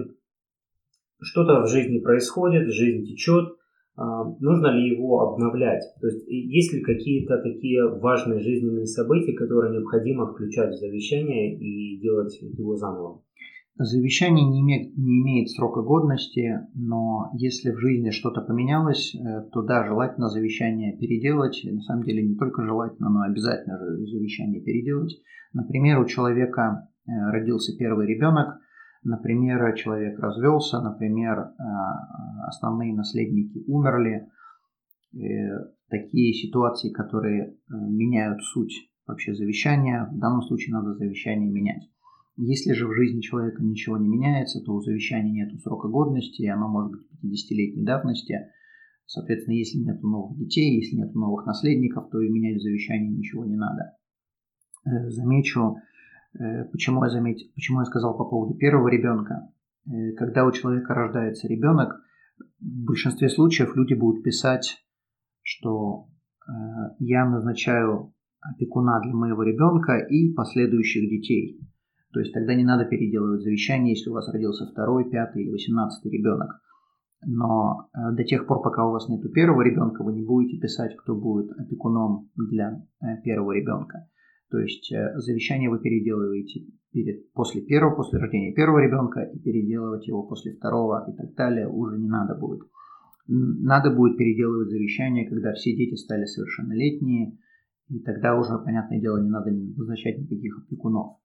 Speaker 1: что-то в жизни происходит, жизнь течет, а, нужно ли его обновлять? То есть есть ли какие-то такие важные жизненные события, которые необходимо включать в завещание и делать его заново?
Speaker 2: Завещание не имеет, не имеет срока годности, но если в жизни что-то поменялось, э, то да, желательно завещание переделать. На самом деле не только желательно, но обязательно завещание переделать. Например, у человека э, родился первый ребенок, например, человек развелся, например, э, основные наследники умерли. Такие ситуации, которые меняют суть вообще завещания, в данном случае надо завещание менять. Если же в жизни человека ничего не меняется, то у завещания нет срока годности, и оно может быть 50-летней давности. Соответственно, если нет новых детей, если нет новых наследников, то и менять в завещании ничего не надо. Э, замечу, э, почему я, заметил, почему я сказал по поводу первого ребенка. Э, когда у человека рождается ребенок, в большинстве случаев люди будут писать, что я назначаю опекуна для моего ребенка и последующих детей – то есть тогда не надо переделывать завещание, если у вас родился второй, пятый или восемнадцатый ребенок. Но э, до тех пор, пока у вас нет первого ребенка, вы не будете писать, кто будет опекуном для э, первого ребенка. То есть э, завещание вы переделываете перед, после первого, после рождения первого ребенка, и переделывать его после второго и так далее уже не надо будет. Надо будет переделывать завещание, когда все дети стали совершеннолетние, и тогда уже, понятное дело, не надо назначать никаких опекунов.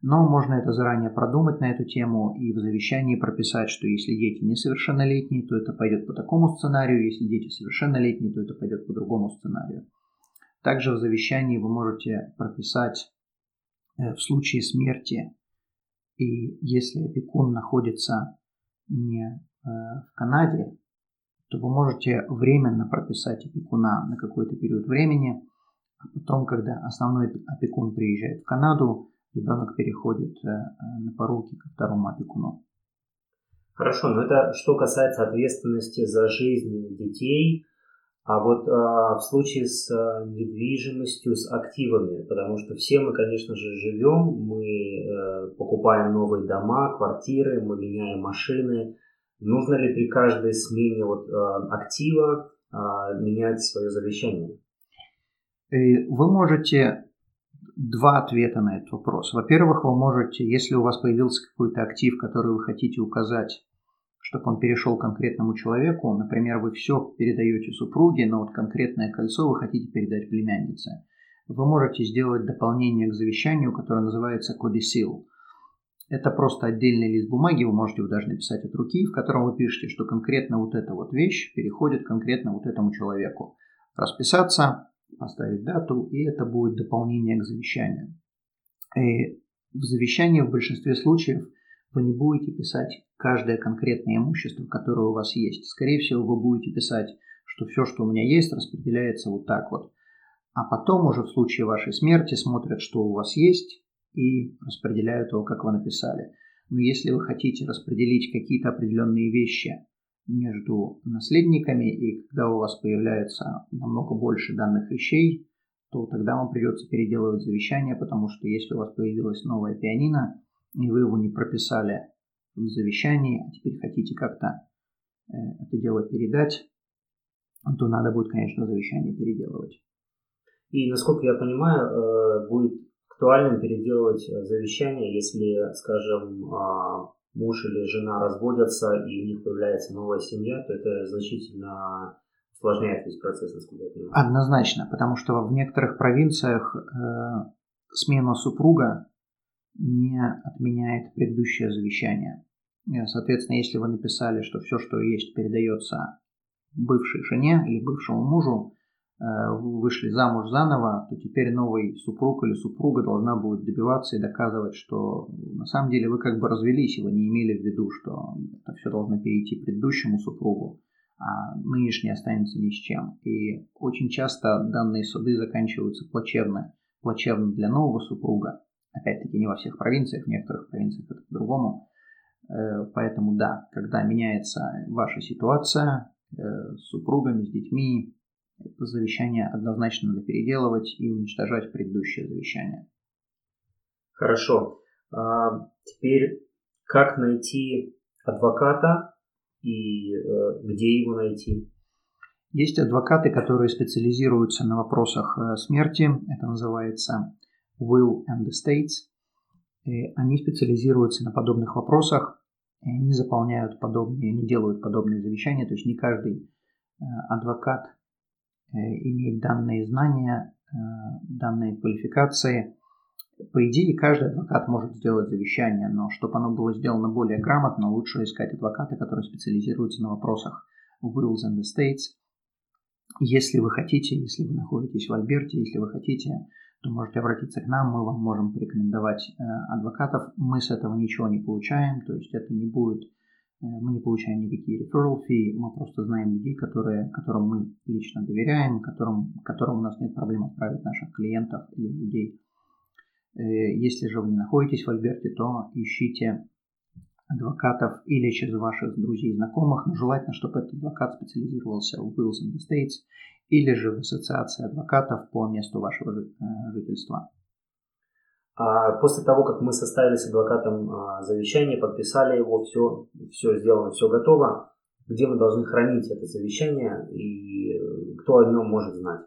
Speaker 2: Но можно это заранее продумать на эту тему и в завещании прописать, что если дети несовершеннолетние, то это пойдет по такому сценарию, если дети совершеннолетние, то это пойдет по другому сценарию. Также в завещании вы можете прописать э, в случае смерти, и если опекун находится не э, в Канаде, то вы можете временно прописать опекуна на какой-то период времени, а потом, когда основной опекун приезжает в Канаду, ребенок переходит э, на поруки ко второму опекуну.
Speaker 1: Хорошо, но это что касается ответственности за жизнь детей, а вот а, в случае с а, недвижимостью, с активами, потому что все мы, конечно же, живем, мы а, покупаем новые дома, квартиры, мы меняем машины. Нужно ли при каждой смене вот, а, актива а, менять свое завещание?
Speaker 2: Вы можете два ответа на этот вопрос. Во-первых, вы можете, если у вас появился какой-то актив, который вы хотите указать, чтобы он перешел конкретному человеку, например, вы все передаете супруге, но вот конкретное кольцо вы хотите передать племяннице, вы можете сделать дополнение к завещанию, которое называется кодисил. Это просто отдельный лист бумаги, вы можете его даже написать от руки, в котором вы пишете, что конкретно вот эта вот вещь переходит конкретно вот этому человеку. Расписаться, поставить дату, и это будет дополнение к завещанию. И в завещании в большинстве случаев вы не будете писать каждое конкретное имущество, которое у вас есть. Скорее всего, вы будете писать, что все, что у меня есть, распределяется вот так вот. А потом уже в случае вашей смерти смотрят, что у вас есть, и распределяют его, как вы написали. Но если вы хотите распределить какие-то определенные вещи между наследниками, и когда у вас появляется намного больше данных вещей, то тогда вам придется переделывать завещание, потому что если у вас появилась новая пианино, и вы его не прописали в завещании, а теперь хотите как-то э, это дело передать, то надо будет, конечно, завещание переделывать.
Speaker 1: И, насколько я понимаю, э, будет актуальным переделывать э, завещание, если, скажем, а, муж или жена разводятся и у них появляется новая семья, то это значительно усложняет весь процесс, насколько я понимаю.
Speaker 2: Однозначно, потому что в некоторых провинциях э, смена супруга не отменяет предыдущее завещание. Э, соответственно, если вы написали, что все, что есть, передается бывшей жене или бывшему мужу, вышли замуж заново, то теперь новый супруг или супруга должна будет добиваться и доказывать, что на самом деле вы как бы развелись, и вы не имели в виду, что это все должно перейти предыдущему супругу, а нынешний останется ни с чем. И очень часто данные суды заканчиваются плачевно, плачевно для нового супруга. Опять-таки не во всех провинциях, в некоторых провинциях это по-другому. Э, поэтому да, когда меняется ваша ситуация э, с супругами, с детьми, это завещание однозначно надо переделывать и уничтожать предыдущее завещание.
Speaker 1: Хорошо. А теперь как найти адвоката и э, где его найти?
Speaker 2: Есть адвокаты, которые специализируются на вопросах э, смерти. Это называется Will and Estates. И они специализируются на подобных вопросах. И они заполняют подобные, они делают подобные завещания. То есть не каждый э, адвокат имеет данные знания, данные квалификации – по идее, каждый адвокат может сделать завещание, но чтобы оно было сделано более грамотно, лучше искать адвоката, который специализируется на вопросах wills and estates. Если вы хотите, если вы находитесь в Альберте, если вы хотите, то можете обратиться к нам, мы вам можем порекомендовать э, адвокатов. Мы с этого ничего не получаем, то есть это не будет, э, мы не получаем никакие referral fee, мы просто знаем людей, которые, которым мы лично доверяем, которым, которым у нас нет проблем отправить наших клиентов или людей Э, если же вы не находитесь в Альберте, то ищите адвокатов или через ваших друзей и знакомых, но желательно, чтобы этот адвокат специализировался в Wills and States или же в ассоциации адвокатов по месту вашего э, жительства.
Speaker 1: А после того, как мы составили с адвокатом а, завещание, подписали его, все, все сделано, все готово, где мы должны хранить это завещание и э, кто о нем может знать?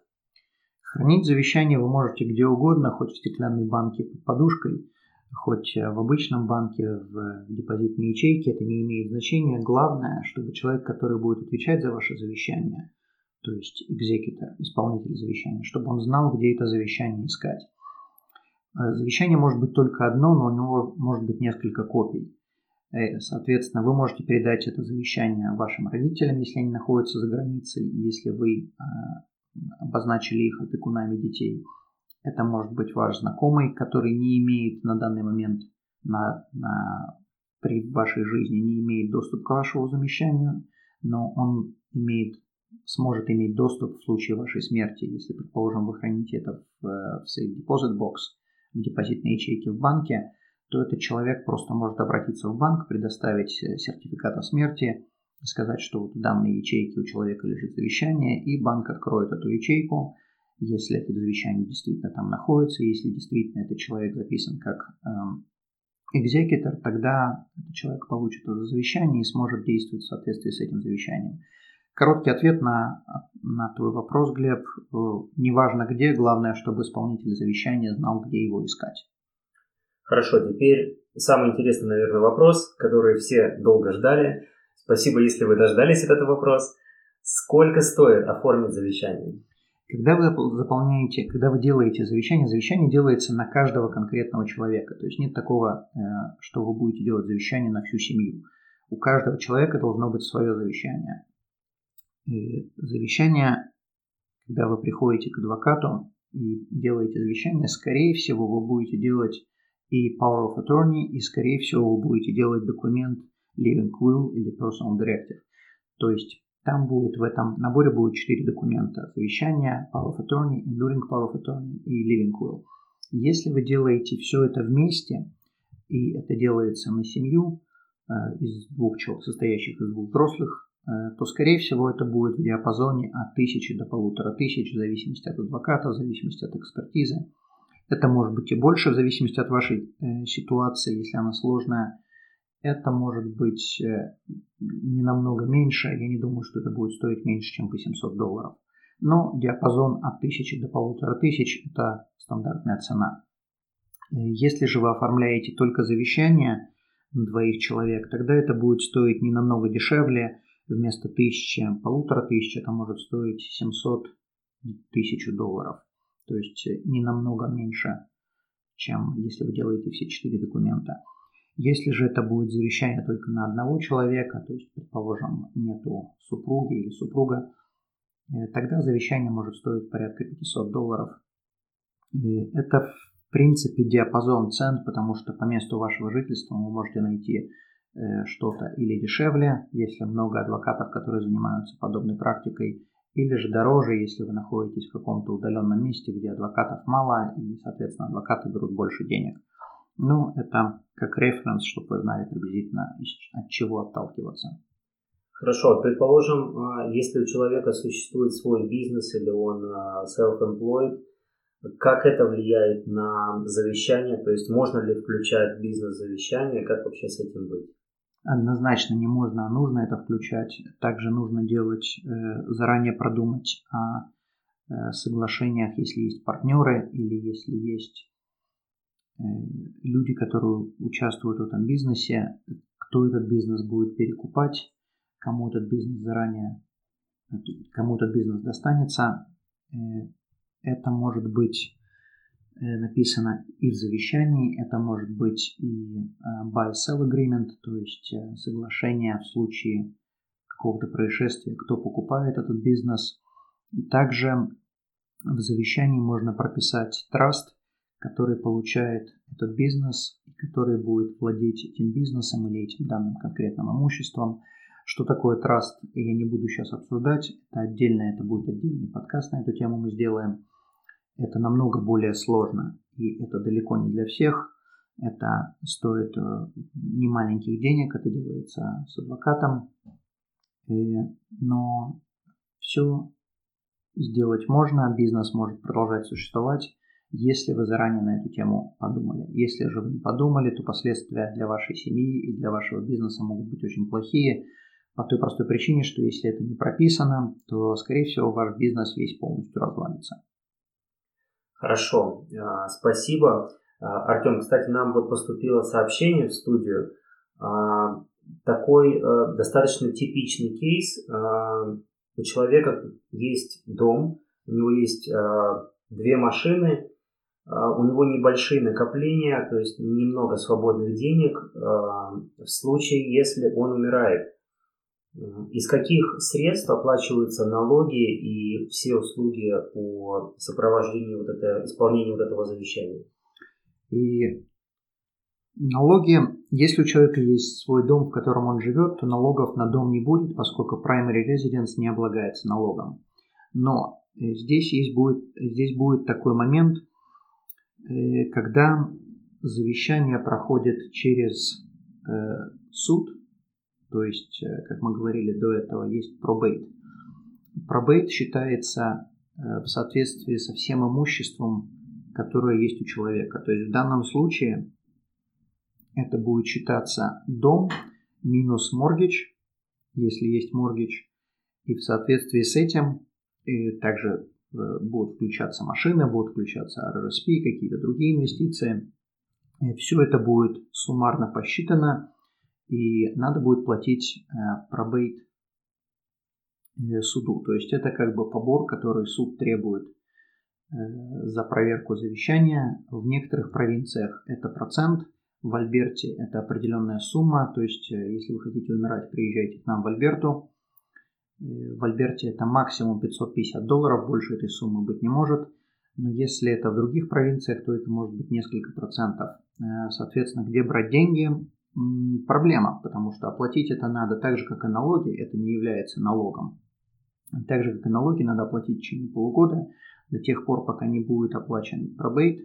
Speaker 2: Хранить завещание вы можете где угодно, хоть в стеклянной банке под подушкой, хоть в обычном банке, в депозитной ячейке, это не имеет значения. Главное, чтобы человек, который будет отвечать за ваше завещание, то есть экзекутор, исполнитель завещания, чтобы он знал, где это завещание искать. Э, завещание может быть только одно, но у него может быть несколько копий. Э, соответственно, вы можете передать это завещание вашим родителям, если они находятся за границей, и если вы э, обозначили их опекунами детей. Это может быть ваш знакомый, который не имеет на данный момент на, на, при вашей жизни не имеет доступ к вашему замещанию, но он имеет, сможет иметь доступ в случае вашей смерти, если, предположим, вы храните это в, в Safe Deposit Box, в депозитной ячейке в банке, то этот человек просто может обратиться в банк, предоставить сертификат о смерти, сказать, что вот в данной ячейке у человека лежит завещание, и банк откроет эту ячейку, если это завещание действительно там находится, если действительно этот человек записан как эм, экзекутор, тогда этот человек получит это завещание и сможет действовать в соответствии с этим завещанием. Короткий ответ на, на твой вопрос, Глеб. Э, неважно где, главное, чтобы исполнитель завещания знал, где его искать.
Speaker 1: Хорошо, теперь самый интересный, наверное, вопрос, который все долго ждали. Спасибо, если вы дождались этот вопрос. Сколько стоит оформить завещание?
Speaker 2: Когда вы заполняете, когда вы делаете завещание, завещание делается на каждого конкретного человека. То есть нет такого, э, что вы будете делать завещание на всю семью. У каждого человека должно быть свое завещание. И завещание, когда вы приходите к адвокату и делаете завещание, скорее всего, вы будете делать и power of attorney, и скорее всего, вы будете делать документ Living Will или Personal Directive. То есть там будет в этом наборе будет четыре документа. Завещание, Power of Attorney, Enduring Power of Attorney и Living Will. Если вы делаете все это вместе, и это делается на семью э, из двух человек, состоящих из двух взрослых, э, то, скорее всего, это будет в диапазоне от тысячи до полутора тысяч, в зависимости от адвоката, в зависимости от экспертизы. Это может быть и больше, в зависимости от вашей э, ситуации, если она сложная это может быть э, не намного меньше, я не думаю, что это будет стоить меньше, чем по 700 долларов. Но диапазон от 1000 до 1500 – это стандартная цена. Э, если же вы оформляете только завещание на двоих человек, тогда это будет стоить не намного дешевле. Вместо 1000, полутора тысяч это может стоить 700 тысяч долларов. То есть э, не намного меньше, чем если вы делаете все четыре документа. Если же это будет завещание только на одного человека, то есть, предположим, нету супруги или супруга, э, тогда завещание может стоить порядка 500 долларов. И это в принципе диапазон цен, потому что по месту вашего жительства вы можете найти что-то или дешевле, если много адвокатов, которые занимаются подобной практикой, или же дороже, если вы находитесь в каком-то удаленном месте, где адвокатов мало, и, соответственно, адвокаты берут больше денег. Ну, это как референс, чтобы вы знали приблизительно от чего отталкиваться.
Speaker 1: Хорошо, предположим, а, если у человека существует свой бизнес или он а, self-employed, как это влияет на завещание? То есть можно ли включать бизнес-завещание? Как вообще с этим быть?
Speaker 2: Однозначно не можно, а нужно это включать. Также нужно делать, э, заранее продумать о э, соглашениях, если есть партнеры или если есть э, люди, которые участвуют в этом бизнесе, кто этот бизнес будет перекупать, кому этот бизнес заранее, кому этот бизнес достанется. Это может быть написано и в завещании, это может быть и э, buy-sell agreement, то есть э, соглашение в случае какого-то происшествия, кто покупает этот бизнес. Также в завещании можно прописать траст, который получает этот бизнес который будет владеть этим бизнесом или этим данным конкретным имуществом. Что такое траст, я не буду сейчас обсуждать, это отдельно, это будет отдельный подкаст на эту тему мы сделаем это намного более сложно, и это далеко не для всех. Это стоит э, не маленьких денег, это делается с адвокатом, но все сделать можно, бизнес может продолжать существовать, если вы заранее на эту тему подумали. Если же вы не подумали, то последствия для вашей семьи и для вашего бизнеса могут быть очень плохие, по той простой причине, что если это не прописано, то, скорее всего, ваш бизнес весь полностью развалится.
Speaker 1: Хорошо, а, спасибо. А, Артем, кстати, нам вот поступило сообщение в студию. А, такой достаточно типичный кейс. У человека есть дом, у него есть две машины, у него небольшие накопления, то есть немного свободных денег в случае, если он умирает. Из каких средств оплачиваются налоги и все услуги по сопровождению вот это, исполнению вот этого завещания?
Speaker 2: И налоги, если у человека есть свой дом, в котором он живет, то налогов на дом не будет, поскольку primary residence не облагается налогом. Но э, здесь, есть будет, здесь будет такой момент, э, когда завещание проходит через э, суд – то есть, э, как мы говорили до этого, есть пробейт. Пробейт считается э, в соответствии со всем имуществом, которое есть у человека. То есть в данном случае это будет считаться дом минус моргич, если есть моргич, и в соответствии с этим и также э, будут включаться машины, будут включаться RRSP, какие-то другие инвестиции. И все это будет суммарно посчитано и надо будет платить э, пробейт э, суду. То есть это как бы побор, который суд требует э, за проверку завещания. В некоторых провинциях это процент, в Альберте это определенная сумма. То есть если вы хотите умирать, приезжайте к нам в Альберту. В Альберте это максимум 550 долларов, больше этой суммы быть не может. Но если это в других провинциях, то это может быть несколько процентов. Соответственно, где брать деньги? Проблема, потому что оплатить это надо так же, как и налоги, это не является налогом. Так же, как и налоги, надо оплатить в течение полугода, до тех пор, пока не будет оплачен пробейт,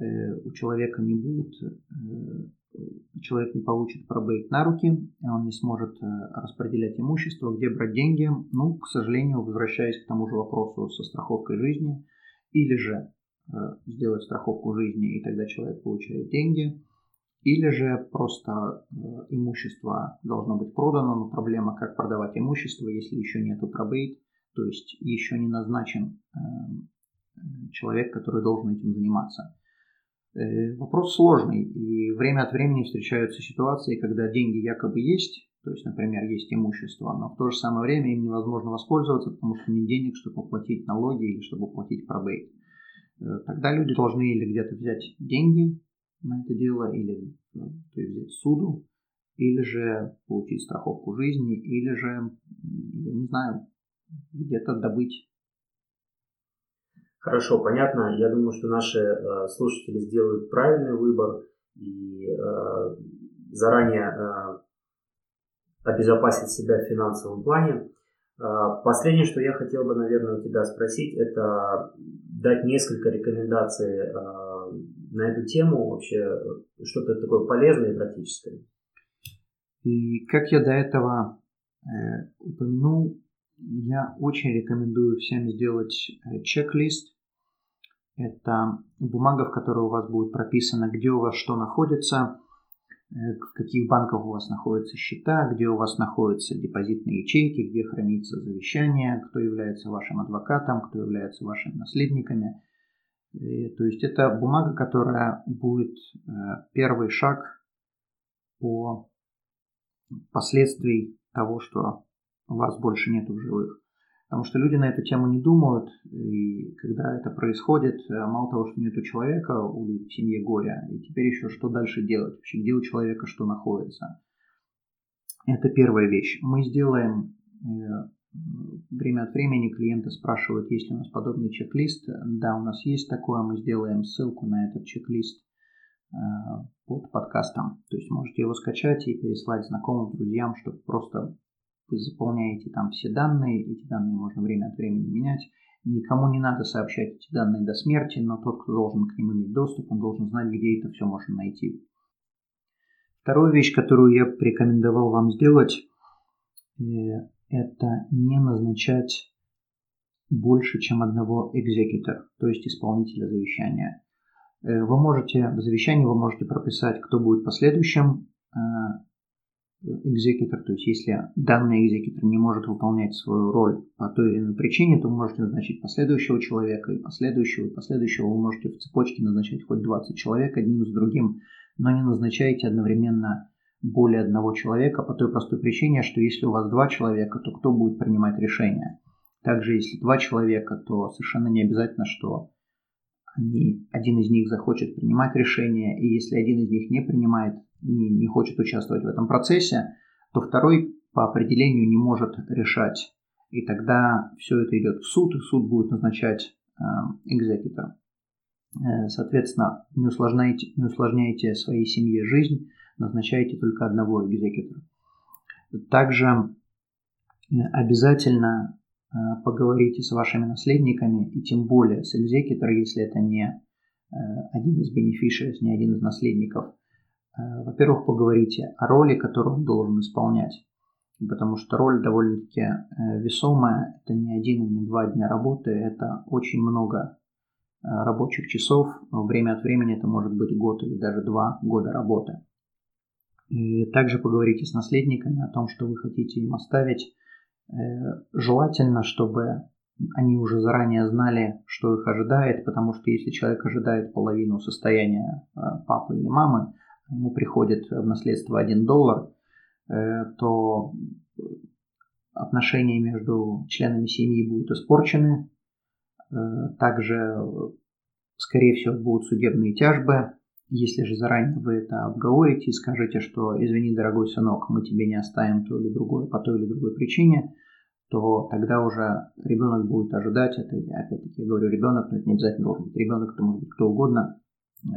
Speaker 2: э, у человека не будет, э, человек не получит пробейт на руки, он не сможет э, распределять имущество, где брать деньги. Ну, к сожалению, возвращаясь к тому же вопросу со страховкой жизни, или же сделать страховку жизни, и тогда человек получает деньги – или же просто э, имущество должно быть продано, но проблема, как продавать имущество, если еще нету пробейт, то есть еще не назначен э, человек, который должен этим заниматься. Э, вопрос сложный, и время от времени встречаются ситуации, когда деньги якобы есть, то есть, например, есть имущество, но в то же самое время им невозможно воспользоваться, потому что нет денег, чтобы оплатить налоги или чтобы оплатить пробейт. Тогда люди должны или где-то взять деньги, на это дело, или ну, то есть взять суду, или же получить страховку жизни, или же, я не знаю, где-то добыть.
Speaker 1: Хорошо, понятно. Я думаю, что наши э, слушатели сделают правильный выбор и э, заранее э, обезопасить себя в финансовом плане. Э, последнее, что я хотел бы, наверное, у тебя спросить, это дать несколько рекомендаций э, на эту тему вообще что-то такое полезное и практическое.
Speaker 2: И как я до этого э, упомянул, я очень рекомендую всем сделать э, чек-лист. Это бумага, в которой у вас будет прописано, где у вас что находится, Э, в каких банках у вас находятся счета, где у вас находятся депозитные ячейки, где хранится завещание, кто является вашим адвокатом, кто является вашими наследниками. И, то есть это бумага, которая будет э, первый шаг по последствий того, что вас больше нет в живых. Потому что люди на эту тему не думают, и когда это происходит, э, мало того, что нет у человека, у семьи горя, и теперь еще что дальше делать, вообще где у человека что находится. Это первая вещь. Мы сделаем, э, время от времени клиенты спрашивают, есть ли у нас подобный чек-лист. Да, у нас есть такое, мы сделаем ссылку на этот чек-лист э, под подкастом. То есть можете его скачать и переслать знакомым, друзьям, чтобы просто вы заполняете там все данные, эти данные можно время от времени менять. Никому не надо сообщать эти данные до смерти, но тот, кто должен к ним иметь доступ, он должен знать, где это все можно найти. Вторую вещь, которую я порекомендовал вам сделать, э, это не назначать больше, чем одного экзекутора, то есть исполнителя завещания. Э, вы можете в завещании вы можете прописать, кто будет последующим э, экзекутор, то есть если данный экзекутор не может выполнять свою роль по той или иной причине, то вы можете назначить последующего человека, и последующего, и последующего вы можете в цепочке назначать хоть 20 человек одним с другим, но не назначайте одновременно более одного человека по той простой причине, что если у вас два человека, то кто будет принимать решение? Также если два человека, то совершенно не обязательно, что они, один из них захочет принимать решение, и если один из них не принимает не, не хочет участвовать в этом процессе, то второй по определению не может решать. И тогда все это идет в суд, и суд будет назначать э, экзекутора. Э, соответственно, не усложняйте, не усложняйте своей семье жизнь, назначайте только одного экзекутора. Также э, обязательно э, поговорите с вашими наследниками, и тем более с экзекутором, если это не э, один из бенефишеров, не один из наследников, во-первых, поговорите о роли, которую он должен исполнять. Потому что роль довольно-таки весомая. Это не один и не два дня работы. Это очень много рабочих часов. Время от времени это может быть год или даже два года работы. Также поговорите с наследниками о том, что вы хотите им оставить. Желательно, чтобы они уже заранее знали, что их ожидает, потому что если человек ожидает половину состояния папы или мамы, ему приходит в наследство 1 доллар, э, то отношения между членами семьи будут испорчены. Э, также, скорее всего, будут судебные тяжбы. Если же заранее вы это обговорите и скажете, что извини, дорогой сынок, мы тебе не оставим то или другое по той или другой причине, то тогда уже ребенок будет ожидать, это. Опять-таки говорю ребенок, но это не обязательно должен быть. Ребенок, это может быть кто угодно,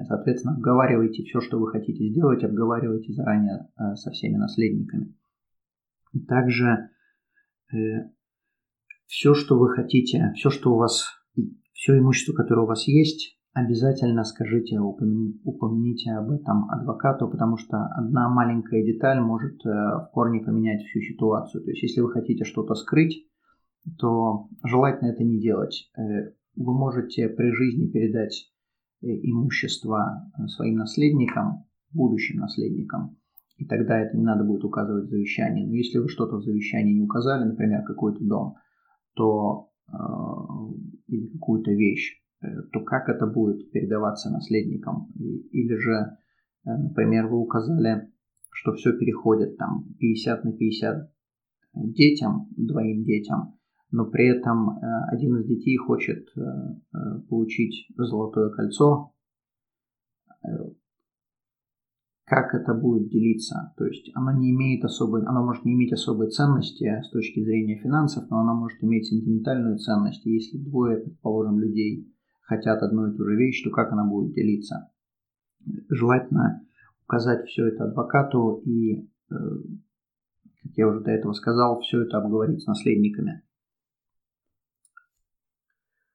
Speaker 2: Соответственно, обговаривайте все, что вы хотите сделать, обговаривайте заранее э, со всеми наследниками. Также э, все, что вы хотите, все, что у вас, все имущество, которое у вас есть, обязательно скажите, упомяните, об этом адвокату, потому что одна маленькая деталь может э, в корне поменять всю ситуацию. То есть, если вы хотите что-то скрыть, то желательно это не делать. Вы можете при жизни передать Э, имущество э, своим наследникам, будущим наследникам, и тогда это не надо будет указывать в завещании. Но если вы что-то в завещании не указали, например, какой-то дом, то э, или какую-то вещь, э, то как это будет передаваться наследникам? Или же, э, например, вы указали, что все переходит там 50 на 50 детям, двоим детям, но при этом э, один из детей хочет э, э, получить золотое кольцо, как это будет делиться. То есть оно не имеет особой, оно может не иметь особой ценности с точки зрения финансов, но оно может иметь сентиментальную ценность. Если двое, предположим, людей хотят одну и ту же вещь, то как она будет делиться? Желательно указать все это адвокату и, как я уже до этого сказал, все это обговорить с наследниками.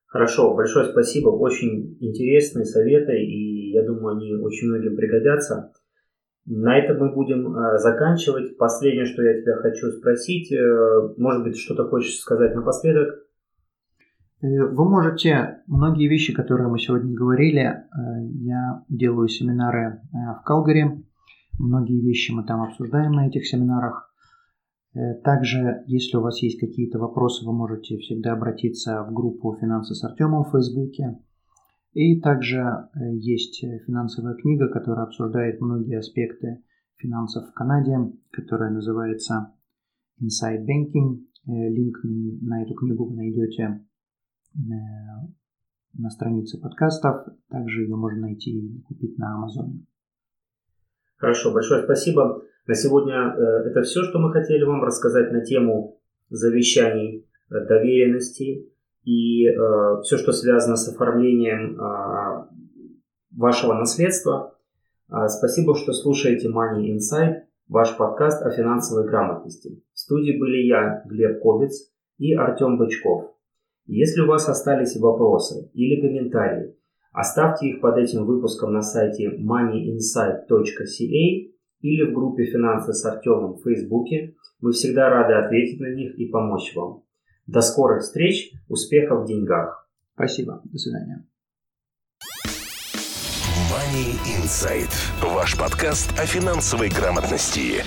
Speaker 1: Хорошо, большое спасибо. Очень интересные советы, и я думаю, они очень многим пригодятся. На этом мы будем э, заканчивать. Последнее, что я тебя хочу спросить, э, может быть, что-то хочешь сказать напоследок?
Speaker 2: Э, вы можете, многие вещи, которые мы сегодня говорили, я делаю семинары в Калгари, многие вещи мы там обсуждаем на этих семинарах. Также, если у вас есть какие-то вопросы, вы можете всегда обратиться в группу «Финансы с Артемом» в Фейсбуке – и также э, есть финансовая книга, которая обсуждает многие аспекты финансов в Канаде, которая называется Inside Banking. Э, линк на эту книгу вы найдете э, на странице подкастов. Также ее можно найти и купить на Амазоне.
Speaker 1: Хорошо, большое спасибо. На сегодня это все, что мы хотели вам рассказать на тему завещаний, доверенностей и э, все, что связано с оформлением э, вашего наследства. Э, спасибо, что слушаете Money Insight, ваш подкаст о финансовой грамотности. В студии были я, Глеб Ковец и Артем Бычков. Если у вас остались вопросы или комментарии, оставьте их под этим выпуском на сайте moneyinsight.ca или в группе «Финансы с Артемом» в Фейсбуке. Мы всегда рады ответить на них и помочь вам. До скорых встреч, успехов в деньгах.
Speaker 2: Спасибо, до свидания.
Speaker 3: Money Insight. Ваш подкаст о финансовой грамотности.